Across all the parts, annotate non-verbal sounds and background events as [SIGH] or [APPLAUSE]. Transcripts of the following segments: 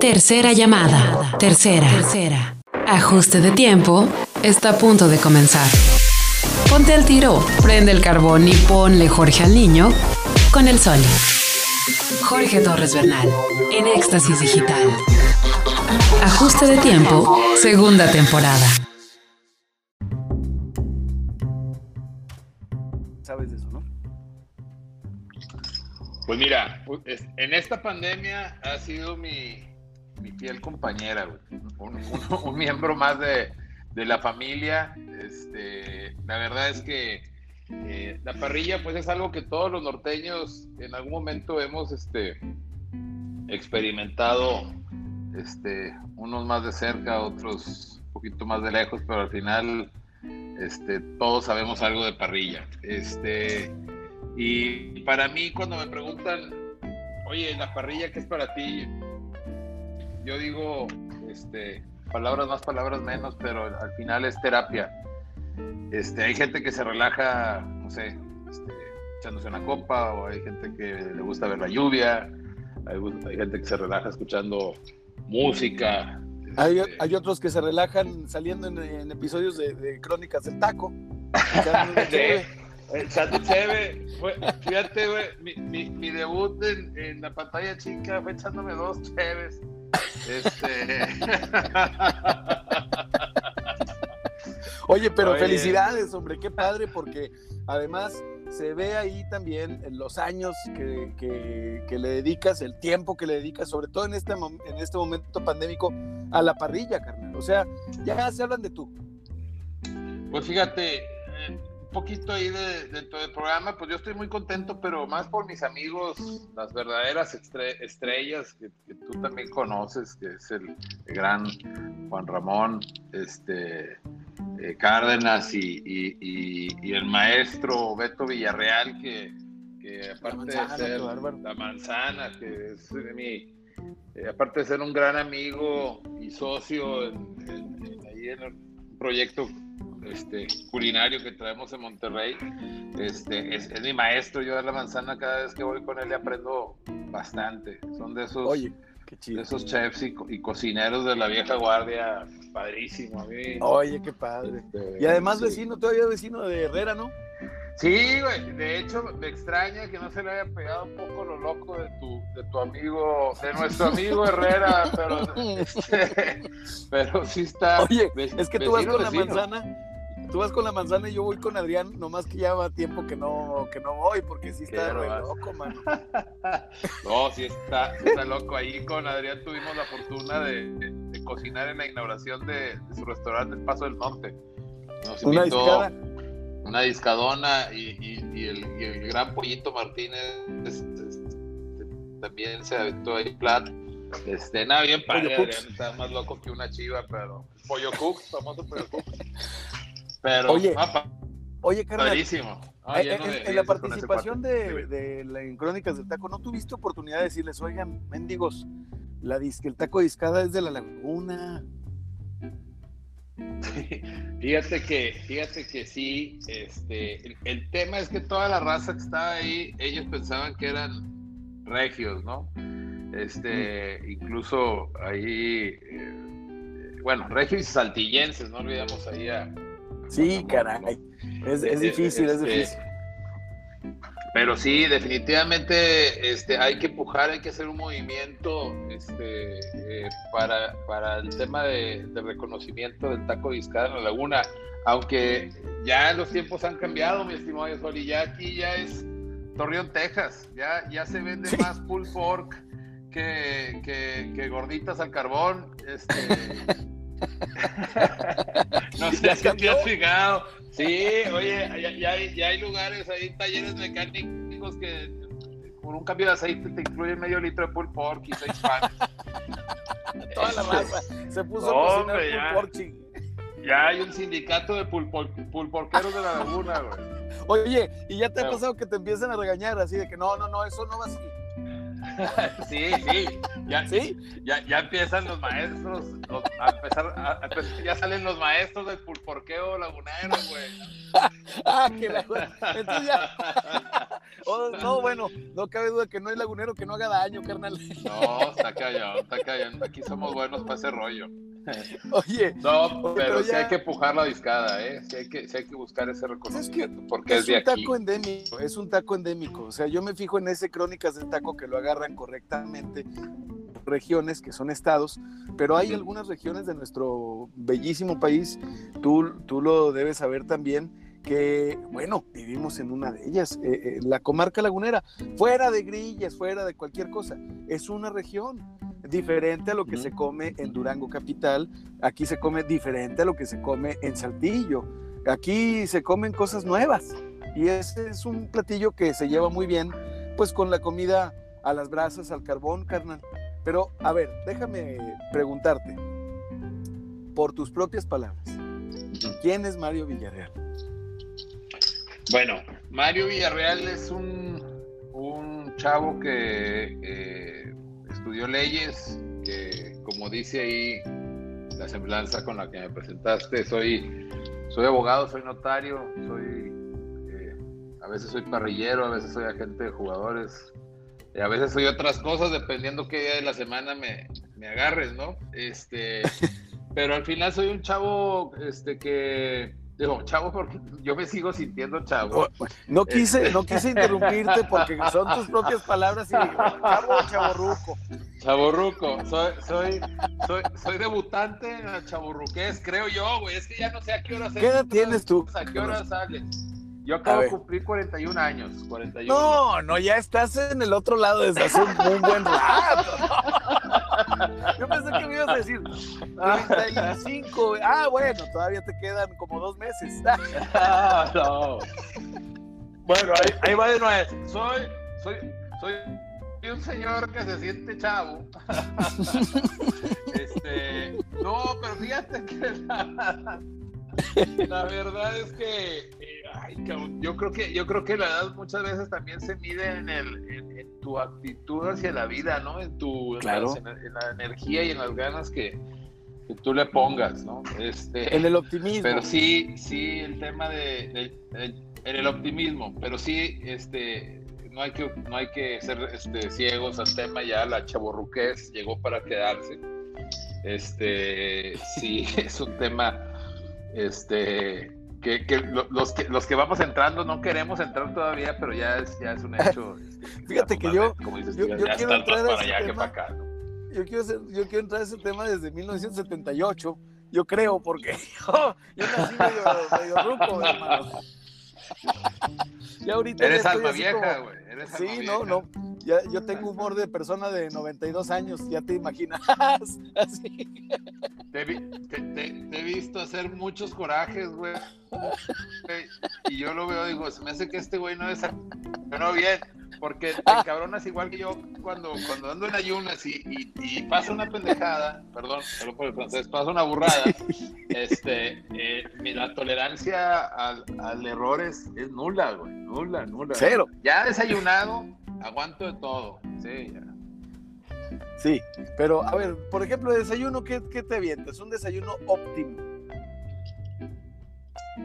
Tercera llamada. Tercera. Tercera. Ajuste de tiempo. Está a punto de comenzar. Ponte al tiro, prende el carbón y ponle Jorge al niño con el sol. Jorge Torres Bernal, en Éxtasis Digital. Ajuste de tiempo, segunda temporada. ¿Sabes de eso, no? Pues mira, en esta pandemia ha sido mi, mi fiel compañera, un, un, miembro más de, de, la familia. Este, la verdad es que eh, la parrilla, pues es algo que todos los norteños en algún momento hemos este, experimentado, este, unos más de cerca, otros un poquito más de lejos, pero al final este, todos sabemos algo de parrilla. Este, y para mí, cuando me preguntan, oye, la parrilla, ¿qué es para ti? Yo digo, este, palabras más, palabras menos, pero al final es terapia. Este, hay gente que se relaja, no sé, este, echándose una copa, o hay gente que le gusta ver la lluvia, hay, gente que se relaja escuchando música. Hay, este, hay otros que se relajan saliendo en, episodios de, Crónicas del Taco. [LAUGHS] Echando chévere. Fíjate, güey, mi, mi, debut en, en, la pantalla chica fue echándome dos chéves. Este. [LAUGHS] Oye, pero felicidades, hombre, qué padre, porque además se ve ahí también los años que, que, le dedicas, el tiempo que le dedicas, sobre todo en este, en este momento pandémico, a la parrilla, carnal. O sea, ya se hablan de tú. Pues fíjate, poquito ahí de, dentro del programa, pues yo estoy muy contento, pero más por mis amigos, las verdaderas estrellas que, tú también conoces, que es el, gran Juan Ramón, este eh, Cárdenas y, el maestro Beto Villarreal, que, aparte de ser la manzana, que es mi, eh, aparte de ser un gran amigo y socio ahí en el proyecto este, culinario que traemos en Monterrey. Este, es, mi maestro, yo de la manzana cada vez que voy con él le aprendo bastante. Son de esos, esos chefs y, cocineros de la vieja guardia, padrísimo. A mí, Oye, qué padre. Este, y además vecino, todavía vecino de Herrera, ¿no? Sí, güey, de hecho me extraña que no se le haya pegado un poco lo loco de tu, de tu amigo, de nuestro amigo Herrera, pero, [LAUGHS] este, [LAUGHS] pero sí está. Oye, es que tú vas con la manzana Tú vas con la manzana y yo voy con Adrián, nomás que ya va tiempo que no, que no voy, porque sí está loco, mano. [LAUGHS] no, sí está, está loco. Ahí con Adrián tuvimos la fortuna de, cocinar en la inauguración de, su restaurante El Paso del Norte. Nos una discada. Una discadona y, el, gran Pollito Martínez también se aventó ahí plato. Este, nada, bien padre, Adrián está más loco que una chiva, pero Pollo Cook, famoso Pollo Cook. Pero, oye, oye carnal, eh, en, la participación de, de, en Crónicas del Taco, ¿no tuviste oportunidad de decirles, oigan, mendigos, la el taco discada es de la laguna? [LAUGHS] Fíjate que, fíjate que sí, este, el, tema es que toda la raza que estaba ahí, ellos pensaban que eran regios, ¿no? Este, incluso ahí, eh, bueno, regios y saltillenses, no olvidemos ahí a, Sí, caray. Es, es difícil, es este, difícil. Pero sí, definitivamente este, hay que empujar, hay que hacer un movimiento este, eh, para, para, el tema de, reconocimiento del taco de en la laguna. Aunque ya los tiempos han cambiado, mi estimado Sol, y ya aquí ya es Torreón, Texas. Ya, ya se vende más pulled pork que, que, que, gorditas al carbón. Este, [LAUGHS] [LAUGHS] no sé si te has fijado. Sí, oye, ya, hay, lugares, hay talleres mecánicos que por un cambio de aceite te incluyen medio litro de pulled pork y seis panes. [LAUGHS] Toda la raza se puso a cocinar pulled pork. Ya hay un sindicato de pulporqueros de la laguna, güey. Oye, ¿y ya te ha pasado que te empiezan a regañar así de que no, no, no, eso no va así? [LAUGHS] sí, sí. Ya, ¿Sí? Ya, ya empiezan los maestros. a empezar, ya salen los maestros del pulporqueo lagunero, güey. [LAUGHS] ah, que la Entonces ya. [LAUGHS] Oh, no, bueno, no cabe duda que no hay lagunero que no haga daño, carnal. No, está callado, está callado. Aquí somos buenos para ese rollo. Oye, no, pero, sí hay que empujar la discada, ¿eh? Sí hay que, sí hay que buscar ese reconocimiento, porque es, de aquí. Es un taco endémico, es un taco endémico. O sea, yo me fijo en ese Crónicas del Taco que lo agarran correctamente regiones que son estados, pero hay algunas regiones de nuestro bellísimo país, tú, tú lo debes saber también, que, bueno, vivimos en una de ellas, eh, eh, la comarca lagunera, fuera de grillas, fuera de cualquier cosa, es una región diferente a lo que se come en Durango Capital, aquí se come diferente a lo que se come en Saltillo, aquí se comen cosas nuevas y ese es un platillo que se lleva muy bien, pues con la comida a las brasas, al carbón, carnal. Pero, a ver, déjame preguntarte, por tus propias palabras, ¿quién es Mario Villarreal? Bueno, Mario Villarreal es un, un chavo que eh, estudió leyes, que como dice ahí la semblanza con la que me presentaste, soy, soy abogado, soy notario, soy, eh, a veces soy parrillero, a veces soy agente de jugadores, a veces soy otras cosas dependiendo qué día de la semana me, me agarres, ¿no? Este, [LAUGHS] pero al final soy un chavo este, que Digo, chavo, porque yo me sigo sintiendo chavo. No quise, no quise [LAUGHS] interrumpirte porque son tus propias palabras y digo, chavo chaborruco. Chaborruco, soy, soy, soy, soy debutante chaborruqués, creo yo, güey. Es que ya no sé a qué hora ¿Qué edad tienes tú? ¿A qué hora sales? Yo acabo de cumplir 41 años. 41. No, no, ya estás en el otro lado desde hace un, buen rato. Yo pensé que me ibas a decir 35. Ah, bueno, todavía te quedan como dos meses. Ah, [LAUGHS] no. Bueno, ahí, va de nuevo. Soy, soy, soy un señor que se siente chavo. [LAUGHS] este, no, pero fíjate que la verdad es que yo creo que yo creo que la edad muchas veces también se mide en, el, en, tu actitud hacia la vida, ¿no? En tu en, la, energía y en las ganas que, que, tú le pongas, ¿no? Este, en el optimismo. Pero sí, sí, el tema de, en el optimismo, pero sí, este, no hay que no hay que ser este, ciegos al tema ya la chaborruqués llegó para quedarse. Este, sí, [LAUGHS] es un tema este, que, los, que los que vamos entrando no queremos entrar todavía, pero ya es, ya es un hecho. [LAUGHS] Este, Fíjate que yo, yo, quiero entrar a ese tema, yo, quiero yo quiero entrar a ese tema desde 1978, yo creo, porque [LAUGHS] yo, yo nací medio, medio ruco, hermano. Ya ahorita Eres alma vieja, güey. Sí, no, no. Ya, yo tengo humor de persona de 92 años, ya te imaginas. [LAUGHS] Así. Te, he visto hacer muchos corajes, güey. Y yo lo veo, digo, se me hace que este güey no es. No, bien, porque te cabronas igual que yo cuando, cuando ando en ayunas y, y, pasa una pendejada, perdón, solo por el francés, pasa una burrada. Este, eh, la tolerancia al, al error es, es nula, güey, nula, nula. Cero. Ya desayunado, aguanto de todo. Sí, ya. Sí, pero a ver, por ejemplo, desayuno, ¿qué, qué te avientas? Un desayuno óptimo.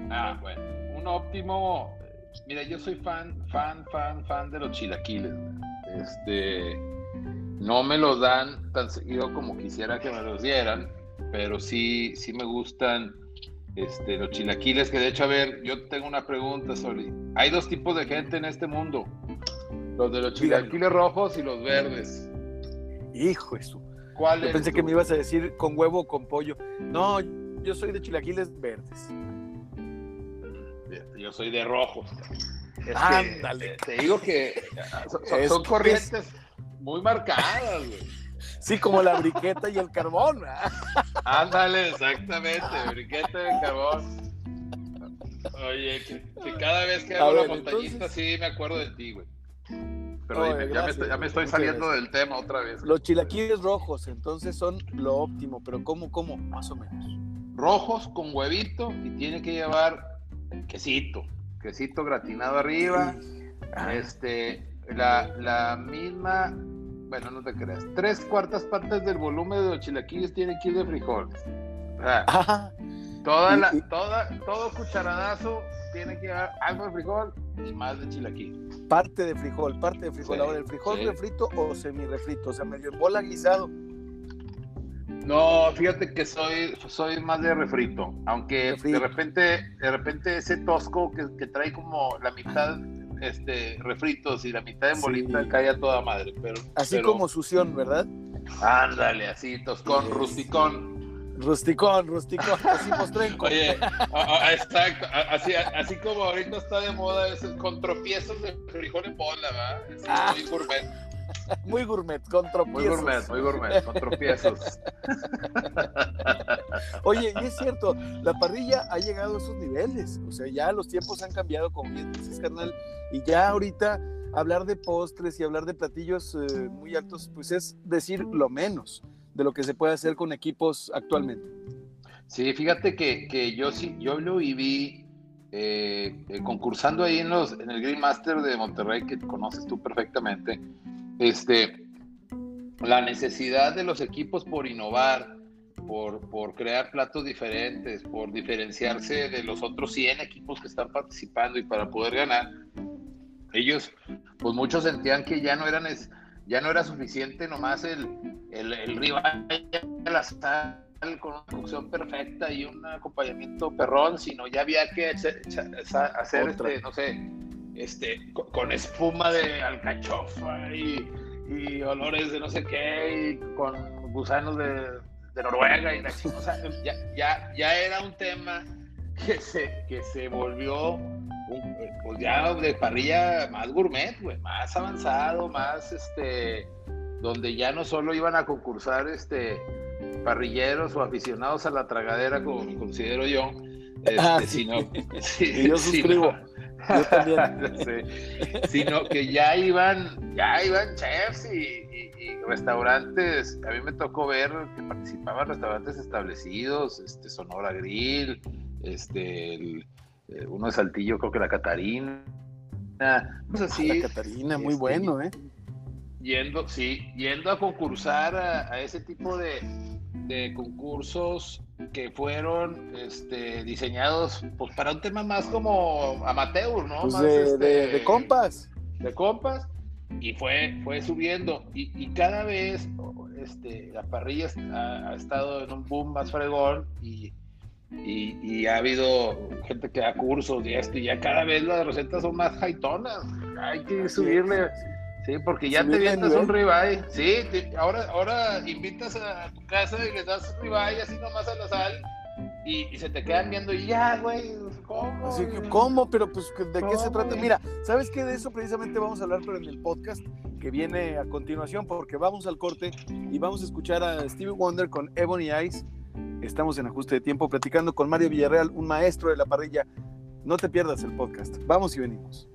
Ah, bueno, un óptimo. Mira, yo soy fan, fan, fan, fan de los chilaquiles. Este, no me los dan tan seguido como quisiera que me los dieran, pero sí, sí me gustan este, los chilaquiles. Que de hecho, a ver, yo tengo una pregunta, Soli. Hay dos tipos de gente en este mundo: los de los chilaquiles rojos y los verdes. Hijo eso. ¿Cuál Yo pensé que me ibas a decir con huevo o con pollo. No, yo soy de chilaquiles verdes. Yo soy de rojos. Ándale. te, digo que son, corrientes muy marcadas, Sí, como la briqueta y el carbón. Ándale, exactamente, briqueta y el carbón. Oye, que, cada vez que hago la montañista sí me acuerdo de ti, güey ya, me estoy, saliendo del tema otra vez. Los chilaquiles rojos, entonces son lo óptimo, pero ¿cómo, cómo? Más o menos. Rojos con huevito y tiene que llevar quesito, quesito gratinado arriba. Este, la, la misma, bueno, no te creas, tres cuartas partes del volumen de los chilaquiles tienen que ir de frijoles. toda la, toda, todo cucharadazo tiene que llevar algo de frijol y más de chilaquil. Parte de frijol, parte de frijol. Ahora, ¿el frijol refrito o semi-refrito? O sea, medio en bola guisado. No, fíjate que soy, soy más de refrito, aunque de repente, de repente ese tosco que, trae como la mitad este, refritos y la mitad en bolita cae a toda madre. Pero, así como sución, ¿verdad? Ándale, así, toscón, rusticón. Rusticón, rusticón, así mostrenco. Oye, exacto, así, así como ahorita está de moda es con tropiezos de frijol en bola, ¿verdad? Ah. muy gourmet. Muy gourmet, con tropiezos. Muy gourmet, muy gourmet, con tropiezos. [LAUGHS] Oye, y es cierto, la parrilla ha llegado a esos niveles. O sea, ya los tiempos han cambiado, como bien dices, carnal. Y ya ahorita hablar de postres y hablar de platillos eh, muy altos, pues es decir lo menos de lo que se puede hacer con equipos actualmente. Sí, fíjate que, que yo sí, yo lo viví eh, eh, concursando ahí en, los, en el Green Master de Monterrey, que conoces tú perfectamente, este, la necesidad de los equipos por innovar, por, por, crear platos diferentes, por diferenciarse de los otros 100 equipos que están participando y para poder ganar, ellos, pues muchos sentían que ya no eran ya no era suficiente nomás el, el, el rival la sal con una cocción perfecta y un acompañamiento perrón, sino ya había que hacer, este, no sé, este, con, espuma de alcachofa y, y, olores de no sé qué, y con gusanos de, de Noruega y la o sea, ya, ya, ya era un tema que se, que se volvió pues ya de parrilla más gourmet, güey, más avanzado, más este, donde ya no solo iban a concursar este parrilleros o aficionados a la tragadera, como considero yo, este, ah, sino, [LAUGHS] yo [LAUGHS] suscribo. Yo también. [LAUGHS] sino que ya iban, ya iban chefs y, restaurantes. A mí me tocó ver que participaban restaurantes establecidos, este Sonora Grill, este el, eh, uno de Saltillo, creo que la Catarina. Pues así, la Catarina, muy este, bueno, ¿eh? Yendo, sí, yendo a concursar a, ese tipo de, de, concursos que fueron este, diseñados pues, para un tema más como amateur, ¿no? Pues más, de, este, de, compas. De compas. Y fue, fue subiendo. Y, y cada vez este, la parrilla ha, ha, estado en un boom más fregón y y, ha habido gente que da cursos y esto, y ya cada vez las recetas son más jaitonas. Hay que subirle, sí, porque ya te vienes un ribeye. Sí, ahora, ahora invitas a tu casa y le das ribeye así nomás a la sal. Y, se te quedan viendo y ya, güey, ¿cómo? Así que, ¿cómo? Pero pues, ¿de qué se trata? Mira, ¿sabes qué? De eso precisamente vamos a hablar, pero en el podcast que viene a continuación, porque vamos al corte y vamos a escuchar a Stevie Wonder con Ebony Eyes Estamos en ajuste de tiempo platicando con Mario Villarreal, un maestro de la parrilla. No te pierdas el podcast. Vamos y venimos.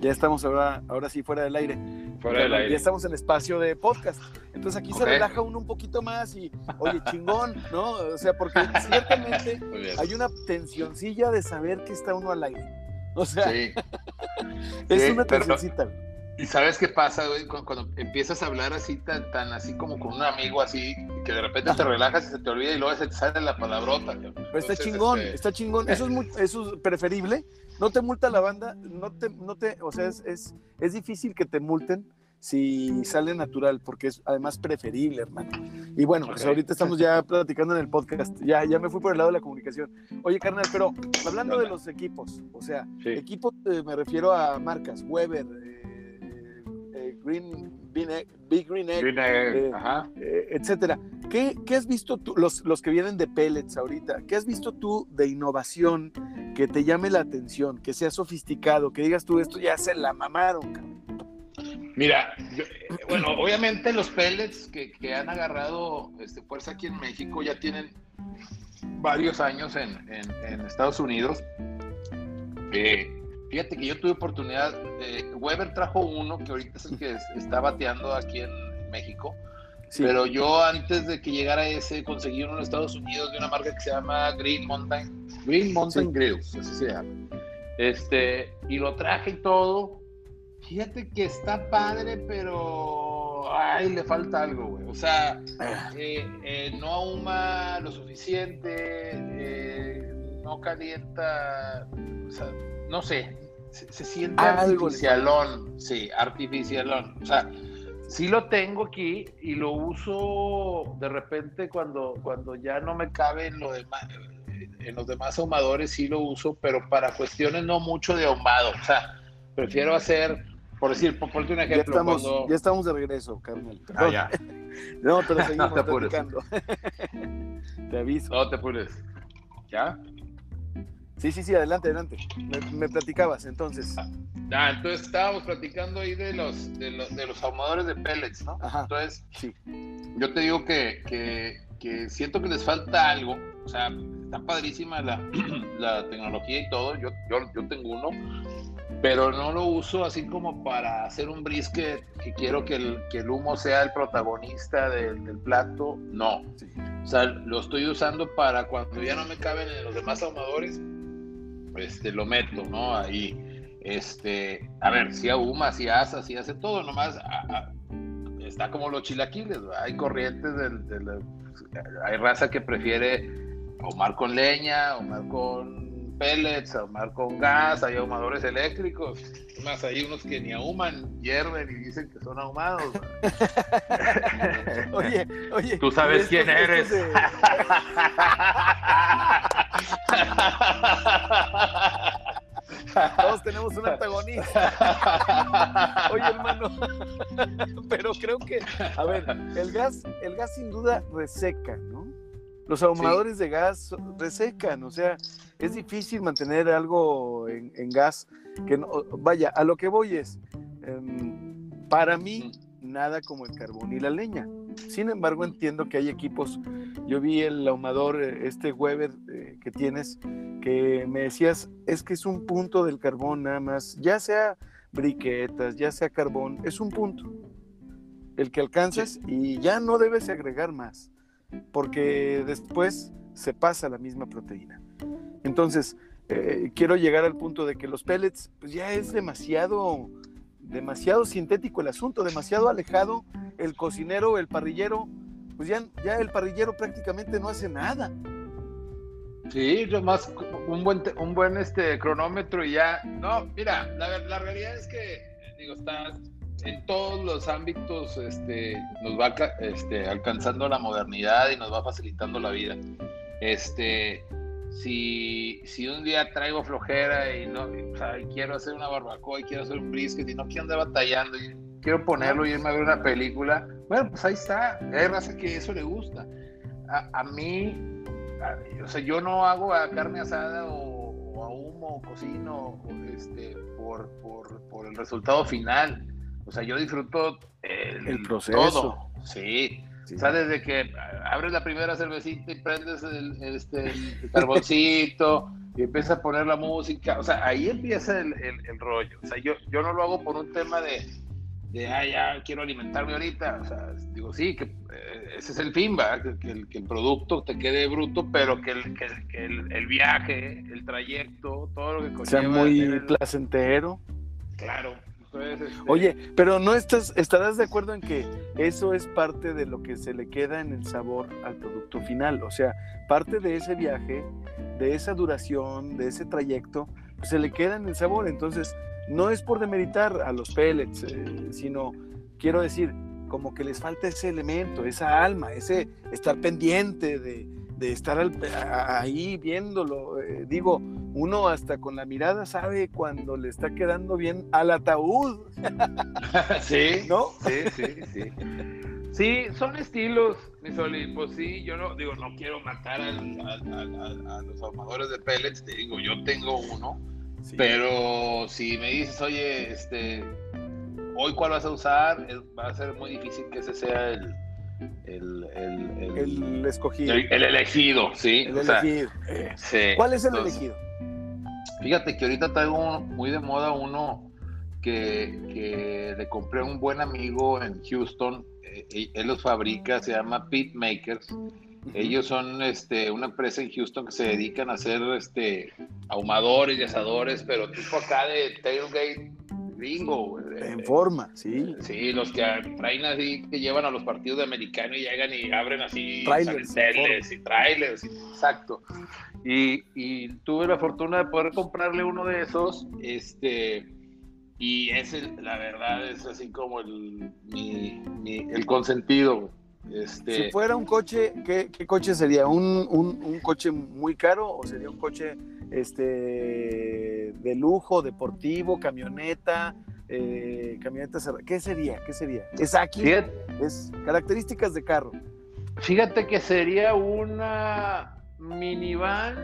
Ya estamos ahora, ahora sí fuera del aire. Fuera del aire. Ya estamos en espacio de podcast. Entonces aquí se relaja uno un poquito más y, oye, chingón, ¿no? O sea, porque [LAUGHS] ciertamente hay una tensioncilla de saber que está uno al aire. O sea, [LAUGHS] es una tensioncita. Y sabes qué pasa, güey, cuando, empiezas a hablar así, tan, tan así como con un amigo así, que de repente te relajas y se te olvida y luego se te sale la palabrota. Pero está chingón, este, está chingón. Eso es, muy, eso es preferible. No te multa la banda, no te, no te, o sea, es, es, es difícil que te multen si sale natural, porque es además preferible, hermano. Y bueno, pues ahorita estamos ya platicando en el podcast, ya, ya me fui por el lado de la comunicación. Oye, carnal, pero hablando de los equipos, o sea, equipos eh, me refiero a marcas, Weber, Green, Big Green Egg, eh, eh, etcétera. ¿Qué, ¿Qué, has visto tú, los, los que vienen de pellets ahorita, qué has visto tú de innovación que te llame la atención, que sea sofisticado, que digas tú, esto ya se la mamaron, Mira, eh, bueno, obviamente los pellets que, que han agarrado este, fuerza aquí en México ya tienen varios años en, en, en Estados Unidos. Eh, Fíjate que yo tuve oportunidad, eh, Weber trajo uno que ahorita es el que está bateando aquí en México, pero yo antes de que llegara ese conseguí uno en Estados Unidos de una marca que se llama Green Mountain, Green Mountain Grills, así se llama. Este, y lo traje y todo. Fíjate que está padre, pero ay, le falta algo, güey. O sea, ah. eh, eh, no ahuma lo suficiente, no calienta, o sea, no sé, se, siente artificialón, sí, artificialón. O sea, sí lo tengo aquí y lo uso de repente cuando, cuando ya no me cabe en, lo demás, en los demás ahumadores, sí lo uso, pero para cuestiones no mucho de ahumado. O sea, prefiero hacer, por decir, por ponerte un ejemplo. Ya estamos, ya estamos de regreso, Carmen. Ah, ya. [LAUGHS] no, pero seguimos [LAUGHS] no te [LAUGHS] te aviso. No te apures. ¿Ya? Sí, sí, sí, adelante, adelante. Me, platicabas entonces. Ah, entonces estábamos platicando ahí de los, de los, de los ahumadores de pellets, ¿no? Ajá. Entonces, sí. yo te digo que, que, que, siento que les falta algo. O sea, está padrísima la, [CLEARS THROAT] la tecnología y todo. Yo, yo, yo tengo uno, pero no lo uso así como para hacer un brisket que quiero que el, que el humo sea el protagonista del, del plato. No. O sea, lo estoy usando para cuando ya no me caben en los demás ahumadores este, lo meto, ¿no? Ahí, este, a ver, si ahuma, si asa, si hace todo, nomás está como los chilaquiles, hay corrientes, del, hay raza que prefiere ahumar con leña, ahumar con pellets, ahumar con gas, hay ahumadores eléctricos, más hay unos que ni ahuman, hierven y dicen que son ahumados. [LAUGHS] oye, oye. Tú sabes quién eres. [LAUGHS] Todos tenemos un antagonista. Oye, hermano, pero creo que, a ver, el gas, el gas sin duda reseca, ¿no? Los ahumadores de gas resecan, o sea, es difícil mantener algo en, gas que no, vaya, a lo que voy es, em, para mí, nada como el carbón y la leña. Sin embargo, entiendo que hay equipos. Yo vi el ahumador, eh, este Weber eh, que tienes, que me decías, es que es un punto del carbón nada más, ya sea briquetas, ya sea carbón, es un punto el que alcanzas y ya no debes agregar más, porque después se pasa la misma proteína. Entonces, eh, quiero llegar al punto de que los pellets, pues ya es demasiado, demasiado sintético el asunto, demasiado alejado el cocinero, el parrillero, pues ya, ya el parrillero prácticamente no hace nada. Sí, yo más un buen, un buen este, cronómetro y ya. No, mira, la, la realidad es que, digo, está en todos los ámbitos, este, nos va este, alcanzando la modernidad y nos va facilitando la vida. Este, si, si un día traigo flojera y no, quiero hacer una barbacoa y quiero hacer un brisket y no quiero andar batallando y quiero ponerlo y irme a ver una película, bueno, pues ahí está. Hay raza que eso le gusta. A, mí, o sea, yo no hago a carne asada o, a humo o cocino este, por, por, por, el resultado final. O sea, yo disfruto el, proceso. Sí. O sea, desde que abres la primera cervecita y prendes el, este, el carboncito y empiezas a poner la música, o sea, ahí empieza el, el, rollo. O sea, yo, yo no lo hago por un tema de, de, ah, ya quiero alimentarme ahorita. O sea, digo, sí, que eh, ese es el fin, ¿va? Que, el, que, el, producto te quede bruto, pero que el, que, el, viaje, el trayecto, todo lo que conlleva. Sea muy placentero. Claro. Este Oye, pero no estás, estarás de acuerdo en que eso es parte de lo que se le queda en el sabor al producto final. O sea, parte de ese viaje, de esa duración, de ese trayecto, pues se le queda en el sabor. Entonces, no es por demeritar a los pellets, eh, sino quiero decir, como que les falta ese elemento, esa alma, ese estar pendiente de, estar ahí viéndolo. Eh, digo, uno hasta con la mirada sabe cuando le está quedando bien al ataúd. [LAUGHS] sí, ¿no? Sí, sí, sí. Sí, son estilos, mi Soli. Pues sí, yo no digo, no quiero matar a los armadores de pellets. Te digo, yo tengo uno pero si me dices, oye, este, hoy cuál vas a usar, va a ser muy difícil que ese sea el, el, escogido. El, elegido, sí. El elegido. ¿Cuál es el elegido? Fíjate que ahorita traigo muy de moda uno que, que, le compré a un buen amigo en Houston. Eh, él los fabrica, se llama Pit Makers ellos son este, una empresa en Houston que se dedican a hacer este, ahumadores y asadores, pero tipo acá de tailgate, gringo. En forma, sí. Sí, los que traen así, que llevan a los partidos de americano y llegan y abren así trailers, y trailers, exacto. Y, y, tuve la fortuna de poder comprarle uno de esos, este, y ese, la verdad, es así como el, mi, el consentido. Este... Si fuera un coche, ¿qué, qué coche sería? ¿Un, un, un coche muy caro o sería un coche este, de lujo, deportivo, camioneta, eh, camioneta ¿Qué sería? ¿Qué sería? ¿Es aquí? Es características de carro. Fíjate que sería una minivan.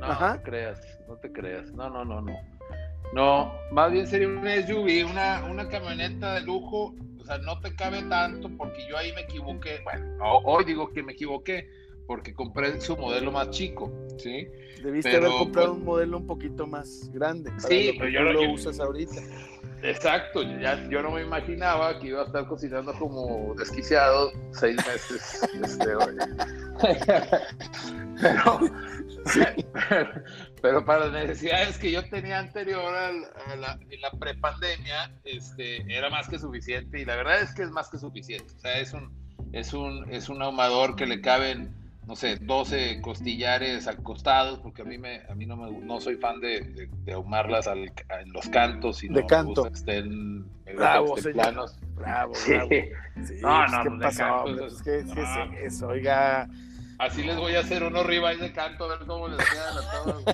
No, te creas, no te creas. No, no, no, no. No, más bien sería una SUV, una, una camioneta de lujo. O sea, no te cabe tanto porque yo ahí me equivoqué. Bueno, hoy digo que me equivoqué porque compré su modelo más chico, ¿sí? Debiste haber comprado pues un modelo un poquito más grande. sí, pero yo lo, usas ahorita. Exacto, ya, yo no me imaginaba que iba a estar cocinando como desquiciado seis meses. este, [LAUGHS] pero, pero, para las necesidades que yo tenía anterior a la, en la prepandemia, este, era más que suficiente y la verdad es que es más que suficiente. O sea, es un, es un, es un ahumador que le caben no sé, 12 costillares acostados, porque a mí, me, a mí no, me, no soy fan de, de, ahumarlas al, en los cantos, y de canto. que estén, bravo, planos. Bravo, sí. bravo. Sí, no, no, ¿qué pasó? Pues, ¿qué, qué es eso? Oiga. Así les voy a hacer unos ribeyes de canto, a ver cómo les quedan a todos.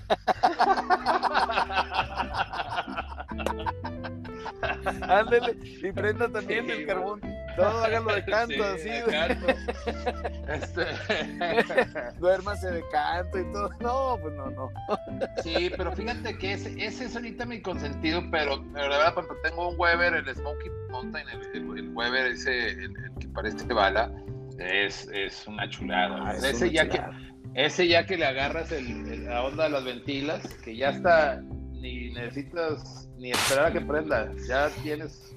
[LAUGHS] [LAUGHS] Ándele, y prenda también el carbón. Todo háganlo de [LAUGHS] canto, así. De canto. Este... [LAUGHS] Duérmase de canto y todo. No, pues no, no. Sí, pero fíjate que ese, ese es ahorita mi consentido, pero, la verdad, cuando tengo un Weber, el Smoky Mountain, el, el, Weber ese, el, que parece bala, es, es una chulada. Ah, ese, ya Que, ese ya que le agarras el, la onda de las ventilas, que ya está, ni necesitas ni esperar a que prenda, ya tienes,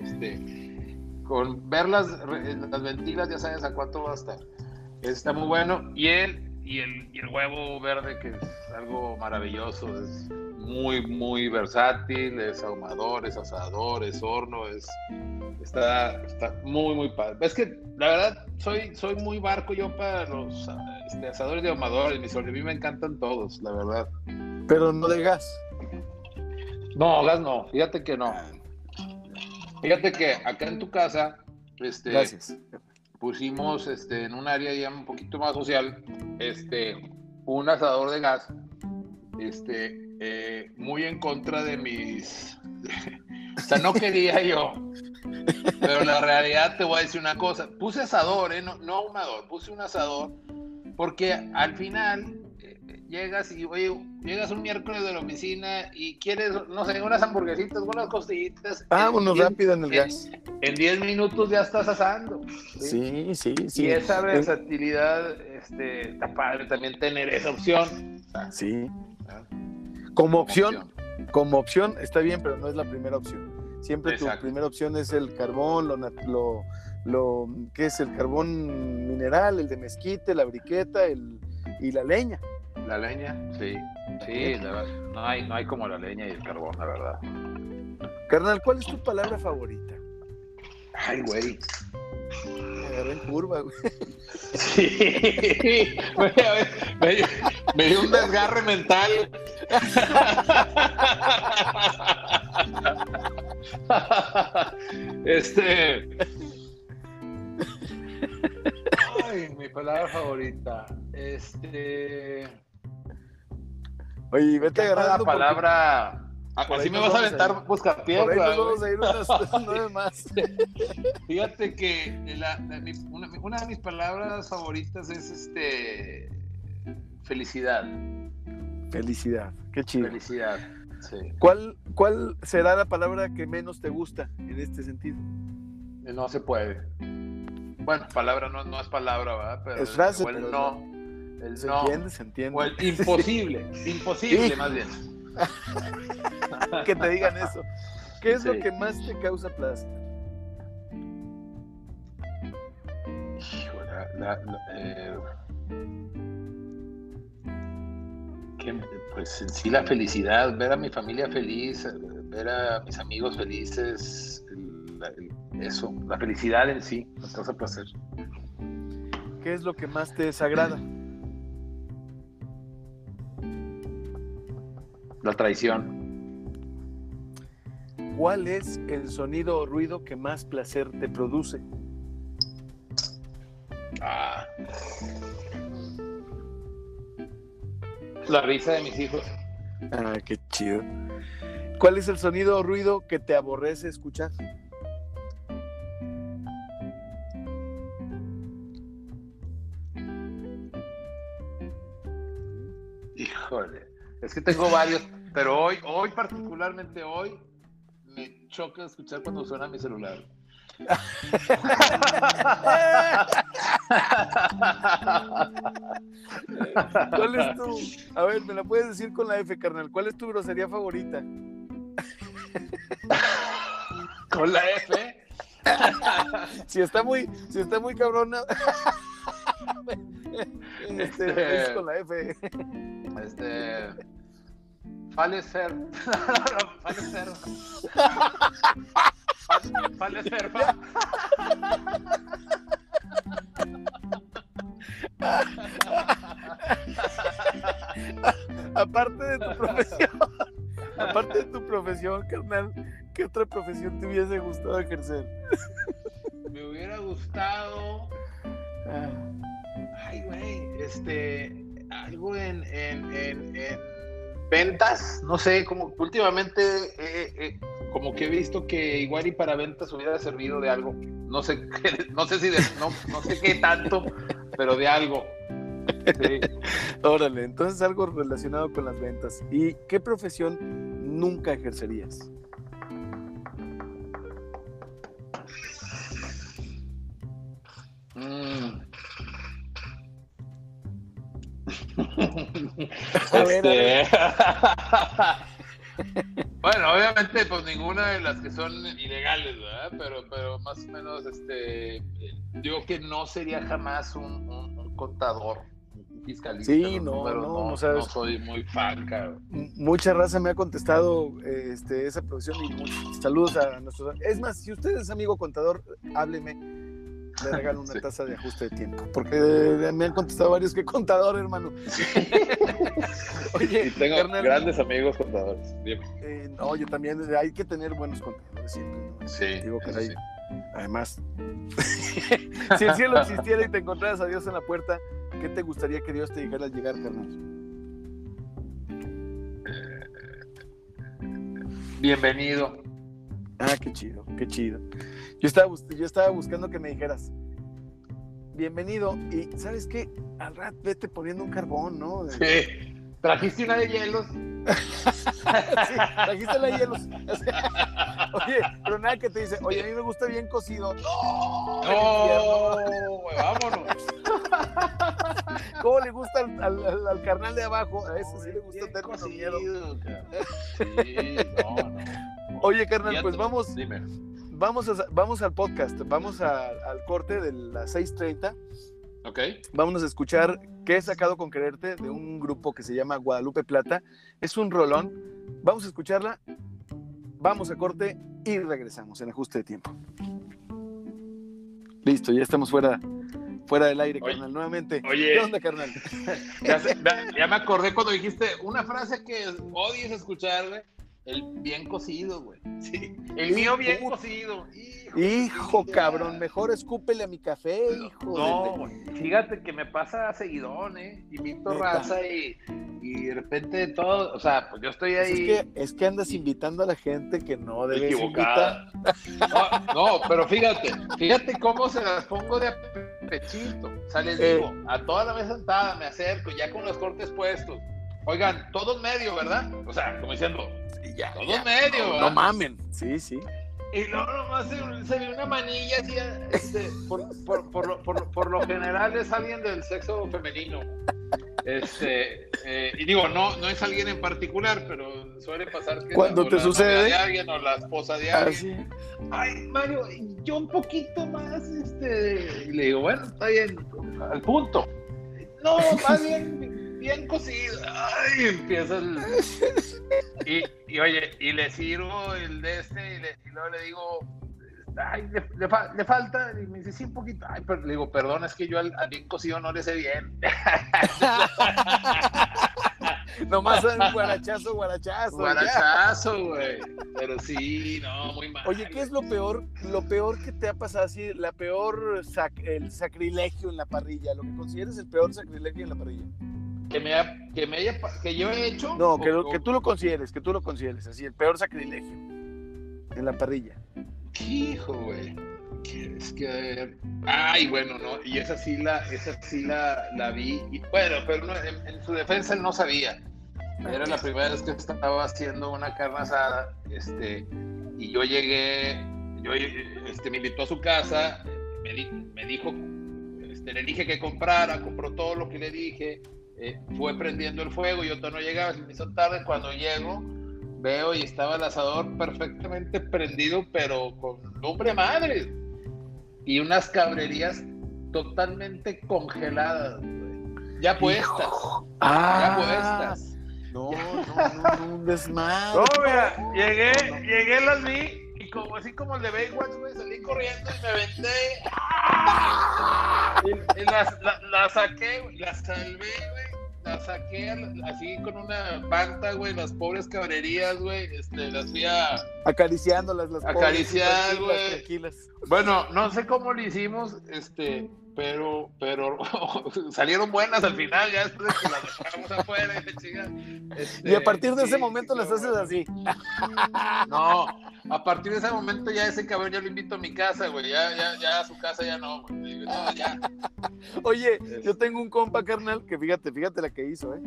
este, con ver las, las ventilas ya sabes a cuánto va a estar. Está muy bueno. Y el, y el, y el huevo verde, que es algo maravilloso, es muy, muy versátil, es ahumador, es asador, es horno, es está, está muy, muy padre. Es que la verdad soy, soy muy barco yo para los este, asadores de ahumadores, mis a mí me encantan todos, la verdad. Pero no de gas. No, gas no, fíjate que no. Fíjate que acá en tu casa, este, Gracias. pusimos este, en un área ya un poquito más social, este, un asador de gas, este, eh, muy en contra de mis, [LAUGHS] o sea, no quería yo, pero la realidad te voy a decir una cosa, puse asador, eh, no, no ahumador, puse un asador, porque al final llegas y, oye, llegas un miércoles de la oficina y quieres, no sé, unas hamburguesitas, unas costillitas. Vámonos rápido en el gas. En 10 minutos ya estás asando. ¿sí? sí, sí, Y esa versatilidad, este, está padre también tener esa opción. Sí. Como opción, como opción está bien, pero no es la primera opción. Siempre tu primera opción es el carbón, lo, lo, lo que es el carbón mineral, el de mezquite, la briqueta el, y la leña. La leña, sí. Sí, no, hay, no hay como la leña y el carbón, la verdad. Carnal, ¿cuál es tu palabra favorita? Ay, güey. Me agarré en curva, güey. Sí. [LAUGHS] me, me, dio un desgarre mental. [LAUGHS] este. Ay, mi palabra favorita. Este. Oye, vete agarrando. la palabra. Así me vas a aventar busca piedra. vamos a ir unas [LAUGHS] [LAUGHS] más. Fíjate que una, de mis palabras favoritas es este felicidad. Felicidad, qué chido. Felicidad. Sí. ¿Cuál, ¿Cuál será la palabra que menos te gusta en este sentido? No se puede. Bueno, palabra no, no es palabra, ¿verdad? Pero es frase, el no. El se entiende, se entiende. O el imposible, [LAUGHS] imposible más bien. [LAUGHS] que te digan eso. ¿Qué es lo que más te causa placer? la, eh, pues en sí la felicidad, ver a mi familia feliz, ver a mis amigos felices, eso, la felicidad en sí, me causa placer. ¿Qué es lo que más te desagrada? La traición. ¿Cuál es el sonido o ruido que más placer te produce? Ah. La risa de mis hijos. Ah, qué chido. ¿Cuál es el sonido o ruido que te aborrece escuchar? Híjole, es que tengo varios, pero hoy, hoy particularmente hoy, me choca escuchar cuando suena mi celular. [LAUGHS] ¿Cuál es tu? A ver, me la puedes decir con la F, carnal. ¿Cuál es tu grosería favorita? ¿Con la F? si está muy, si está muy cabrona. [LAUGHS] este, Este- es con la F. Este. Falecer. Falecer. Falecer. Aparte de tu profesión, aparte de tu profesión, carnal, ¿qué otra profesión te hubiese gustado ejercer? Me hubiera gustado. Ay, güey. Este. Algo en, en, en, en ventas. No sé, como últimamente. eh, eh, como que he visto que igual y para ventas hubiera servido de algo. No sé, [LAUGHS] qué- no sé si de, no, no sé qué tanto, pero de algo. Sí. [LAUGHS] Órale, entonces algo relacionado con las ventas. ¿Y qué profesión nunca ejercerías? Mm. Este, [LAUGHS] bueno, obviamente, pues ninguna de las que son ilegales, ¿verdad? Pero, pero más o menos, este, digo que no sería jamás un, un- un contador, fiscalista. Sí, no, números, no, no sabes. no soy muy fan, cabrón. Mucha raza me ha contestado este, esa profesión y muchos saludos a nuestros. Es más, si usted es amigo contador, hábleme. Le regalo una [LAUGHS] Sí. taza de ajuste de tiempo. Porque me han contestado varios que contador, hermano. [LAUGHS] Oye, Y tengo grandes amigos contadores. Eh, no, yo también hay que tener buenos contadores siempre. ¿no? Sí, Digo, caray, sí. Además, [LAUGHS] si el cielo existiera y te encontraras a Dios en la puerta, ¿qué te gustaría que Dios te dijera al llegar, carnal? Bienvenido. Ah, qué chido, qué chido. Yo estaba, yo estaba buscando que me dijeras, bienvenido, y ¿sabes qué? Al rat vete poniendo un carbón, ¿no? Sí. ¿Trajiste una de hielos? [LAUGHS] Sí, trajiste la hielos. Oye, pero nada que te dice, oye, a mí me gusta bien cocido. ¡No! [LAUGHS] No, vámonos. ¿Cómo le gusta al, al- al- al carnal de abajo? A ese sí le gusta término cocido. Sí, no, no. Oye, carnal, pues vamos, Dime. vamos, a- vamos al podcast, vamos a- al corte de las 6.30. Ok. Vámonos a escuchar qué he sacado con quererte de un grupo que se llama Guadalupe Plata. Es un rolón. Vamos a escucharla. Vamos a corte y regresamos en ajuste de tiempo. Listo, ya estamos fuera, fuera del aire, Oye. carnal, nuevamente. Oye. ¿Qué onda, carnal? Ya, me acordé cuando dijiste una frase que odies escuchar. El bien cocido, güey. Sí. El mío bien cocido. Hijo, de- cabrón, mejor escúpele a mi café, hijo. No, güey. Fíjate que me pasa seguidón, ¿eh? Invito Neta. raza y, y de repente todo, o sea, pues yo estoy ahí. es, que, es que andas invitando a la gente que no debes equivocada. No, no, pero fíjate, fíjate cómo se las pongo de a pechito. O sea, les Eh. digo, a toda la mesa sentada me acerco, ya con los cortes puestos. Oigan, todos medio, ¿verdad? O sea, como diciendo, Y ya, ya. medio, No, mamen. Sí, sí. Y luego nomás se, se ve una manilla así, este, por, por, por, lo- por, por lo general es alguien del sexo femenino. Este, eh, y digo, no, no es alguien en particular, pero suele pasar que Cuando te la sucede. novia de alguien o la esposa de alguien. Así. Ay, Mario, yo un poquito más, este, y le digo, bueno, está bien, al punto. No, más bien, bien cocido. Ay, empieza el... Y, oye, y le sirvo el de este y, le, y luego le digo, ay, le, falta, y me dice, sí, un poquito. Ay, pero le digo, perdón, es que yo al, bien cocido no le sé bien. [LAUGHS] Nomás un guarachazo, guarachazo. Guarachazo, güey. Pero sí, no, muy mal. Oye, ¿qué es lo peor, lo peor que te ha pasado así, la peor, el sacrilegio en la parrilla, lo que consideres el peor sacrilegio en la parrilla? Que me, que me haya, que yo he hecho. No, que, que tú lo consideres, que tú lo consideres, así, el peor sacrilegio en la parrilla. Hijo, güey. Es que, ay, bueno, no, y esa sí la, esa sí la, la vi, y, bueno, pero no, en, su defensa él no sabía. Era la primera vez que estaba haciendo una carne asada, este, y yo llegué, yo, este, me invitó a su casa, me, me dijo, este, le dije que comprara, compró todo lo que le dije, eh, fue prendiendo el fuego, yo todavía no llegaba, se me hizo tarde, cuando llego, veo y estaba el asador perfectamente prendido, pero con lumbre madre. Y unas cabrerías totalmente congeladas, Ya puestas. Ah, ya puestas. No, no, no, un desmadre. No, mira, llegué, llegué, las vi y como así como el de Baywatch, güey, salí corriendo y me aventé. Y, las, la, saqué, las salvé, güey la saqué así con una panta, güey, las pobres cabrerías, güey, este, las fui a... Acariciándolas, las Acariciar, güey. Bueno, no sé cómo lo hicimos, este, pero, pero [LAUGHS] salieron buenas al final, ya después de que las dejamos [LAUGHS] afuera y. Este, y a partir de ese momento las haces así. [LAUGHS] No, a partir de ese momento ya ese cabrón ya lo invito a mi casa, güey. Ya, ya, ya a su casa ya no, güey. No, ya. Oye, yo tengo un compa, carnal, que fíjate, fíjate la que hizo, ¿eh?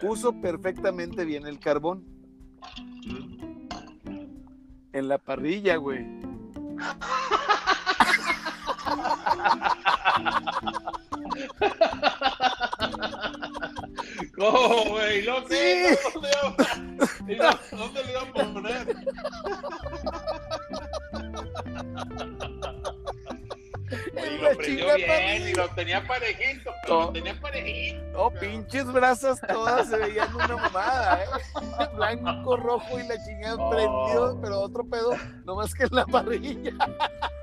Puso perfectamente bien el carbón. En la parrilla, güey. ¿Cómo, güey? ¿Lo sé? ¿Dónde, ¿Dónde le iba a poner? Y lo prendió bien y lo tenía parejito, pero lo tenía parejito. Oh, pinches brasas todas se veían una mamada, ¿eh? [LAUGHS] Blanco, rojo y la chingada prendido, pero otro pedo, nomás que en la parrilla.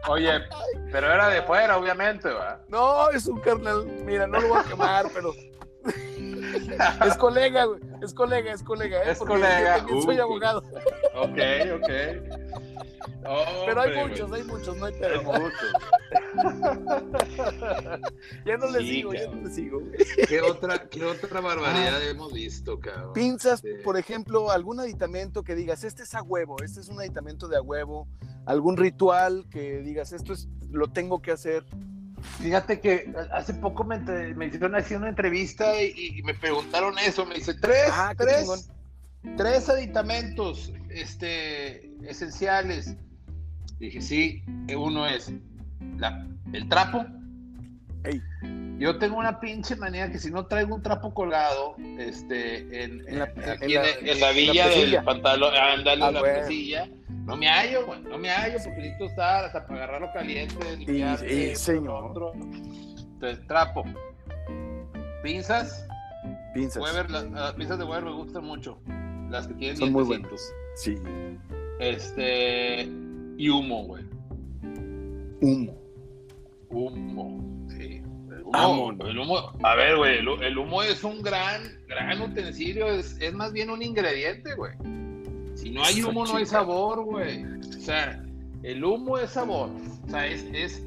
Oye, [LAUGHS] pero era de fuera, obviamente, ¿va? No, es un carnal, mira, no lo voy a quemar, pero [LAUGHS] es colega, güey. Es colega, es colega. ¿eh? Es colega. Yo soy abogado. Ok, ok. [LAUGHS] Pero hay muchos, hay muchos, no hay pedo. Hay muchos. [LAUGHS] ya no les sigo, ya no les sigo. ¿Qué otra, qué otra barbaridad ah. hemos visto, cabrón? Pinzas, por ejemplo, algún aditamento que digas, este es a huevo, este es un aditamento de a huevo, algún ritual que digas, esto es, lo tengo que hacer. Fíjate que hace poco me, me hicieron así una entrevista y, me preguntaron eso. Me dice, tres, ah, tres, tres aditamentos este, esenciales. Dije, sí, uno es el trapo. Yo tengo una pinche manía que si no traigo un trapo colgado, este, en, la, villa del pantalón, andale en la mesilla, no me hallo, güey, no me hallo porque necesito estar hasta para agarrarlo caliente, limpiar. Sí, señor. Otro. Entonces, trapo. Pinzas. Pinzas. Weber, las, pinzas de Weber me gustan mucho. Las que tienen Son muy buenos. Sí. Este. Y humo, güey. Humo. Humo, humo, el humo a ver, güey, el, humo es un gran, gran utensilio, es, es más bien un ingrediente, güey. Si no hay humo, no hay sabor, güey. O sea, el humo es sabor. O sea, es, es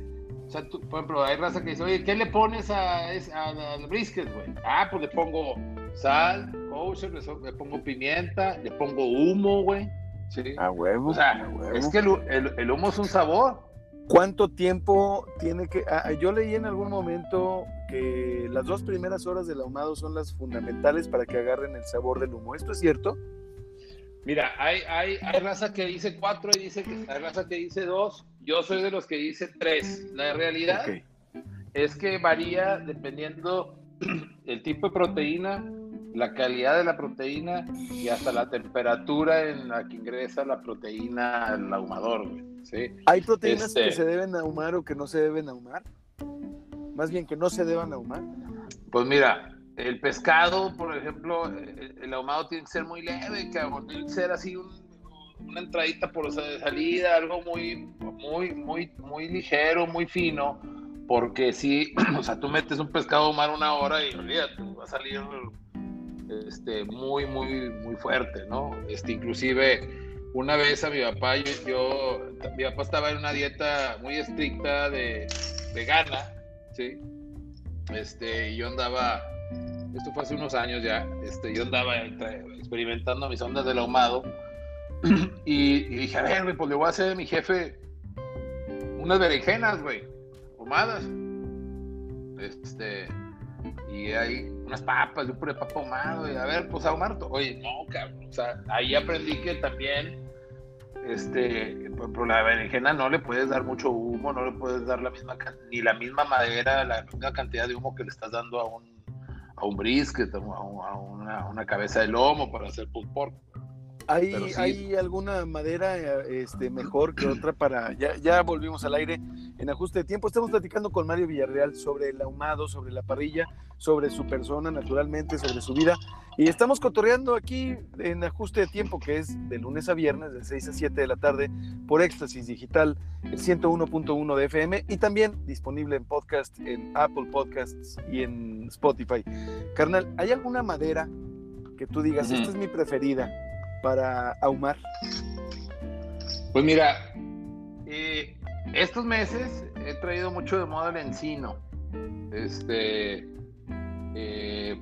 o sea, por ejemplo, hay raza que dice, oye, ¿qué le pones a, al brisket, güey? Ah, pues le pongo sal, kosher, le, pongo pimienta, le pongo humo, güey. Sí. A huevo. O sea, es que el, el, humo es un sabor. ¿Cuánto tiempo tiene que.? Ah, yo leí en algún momento que las dos primeras horas del ahumado son las fundamentales para que agarren el sabor del humo. ¿Esto es cierto? Mira, hay, hay, hay raza que dice cuatro y dice que hay raza que dice dos. Yo soy de los que dice tres. La realidad es que varía dependiendo [CLEARS THROAT] el tipo de proteína, la calidad de la proteína y hasta la temperatura en la que ingresa la proteína al ahumador. ¿Sí? ¿Hay proteínas que este se deben ahumar o que no se deben ahumar? Más bien que no se deban ahumar. Pues mira, el pescado, por ejemplo, el ahumado tiene que ser muy leve, cabrón, tiene que ser así una entradita por salida, algo muy, muy, muy, muy ligero, muy fino, porque si, [CLEARS THROAT] o sea, tú metes un pescado ahumar una hora y olvídate, va a salir este, muy, muy, muy fuerte, ¿no? Este, inclusive una vez a mi papá, yo, mi papá estaba en una dieta muy estricta de vegana, ¿sí? Este, y yo andaba, esto fue hace unos años ya, este, yo andaba experimentando mis ondas del ahumado [CLEARS THROAT] y, dije, a ver, pues le voy a hacer a mi jefe unas berenjenas, güey, ahumadas. Este, y hay unas papas, un puré papa ahumado, y a ver, pues ahumar, oye, no, cabrón, o sea, ahí aprendí que también este, por, la berenjena no le puedes dar mucho humo, no le puedes dar la misma ni la misma madera, la misma cantidad de humo que le estás dando a un a un brisket, a, una, una, cabeza de lomo para hacer pulled pork. ¿Hay, ¿Hay alguna madera este, mejor que otra para.? Ya, ya volvimos al aire en ajuste de tiempo. Estamos platicando con Mario Villarreal sobre el ahumado, sobre la parrilla, sobre su persona, naturalmente, sobre su vida. Y estamos cotorreando aquí en ajuste de tiempo, que es de lunes a viernes, de 6 a 7 de la tarde, por Éxtasis Digital, el 101.1 de FM y también disponible en podcast, en Apple Podcasts y en Spotify. Carnal, ¿hay alguna madera que tú digas, esta es mi preferida? Para ahumar? Pues mira, eh, estos meses he traído mucho de moda el encino. Este eh,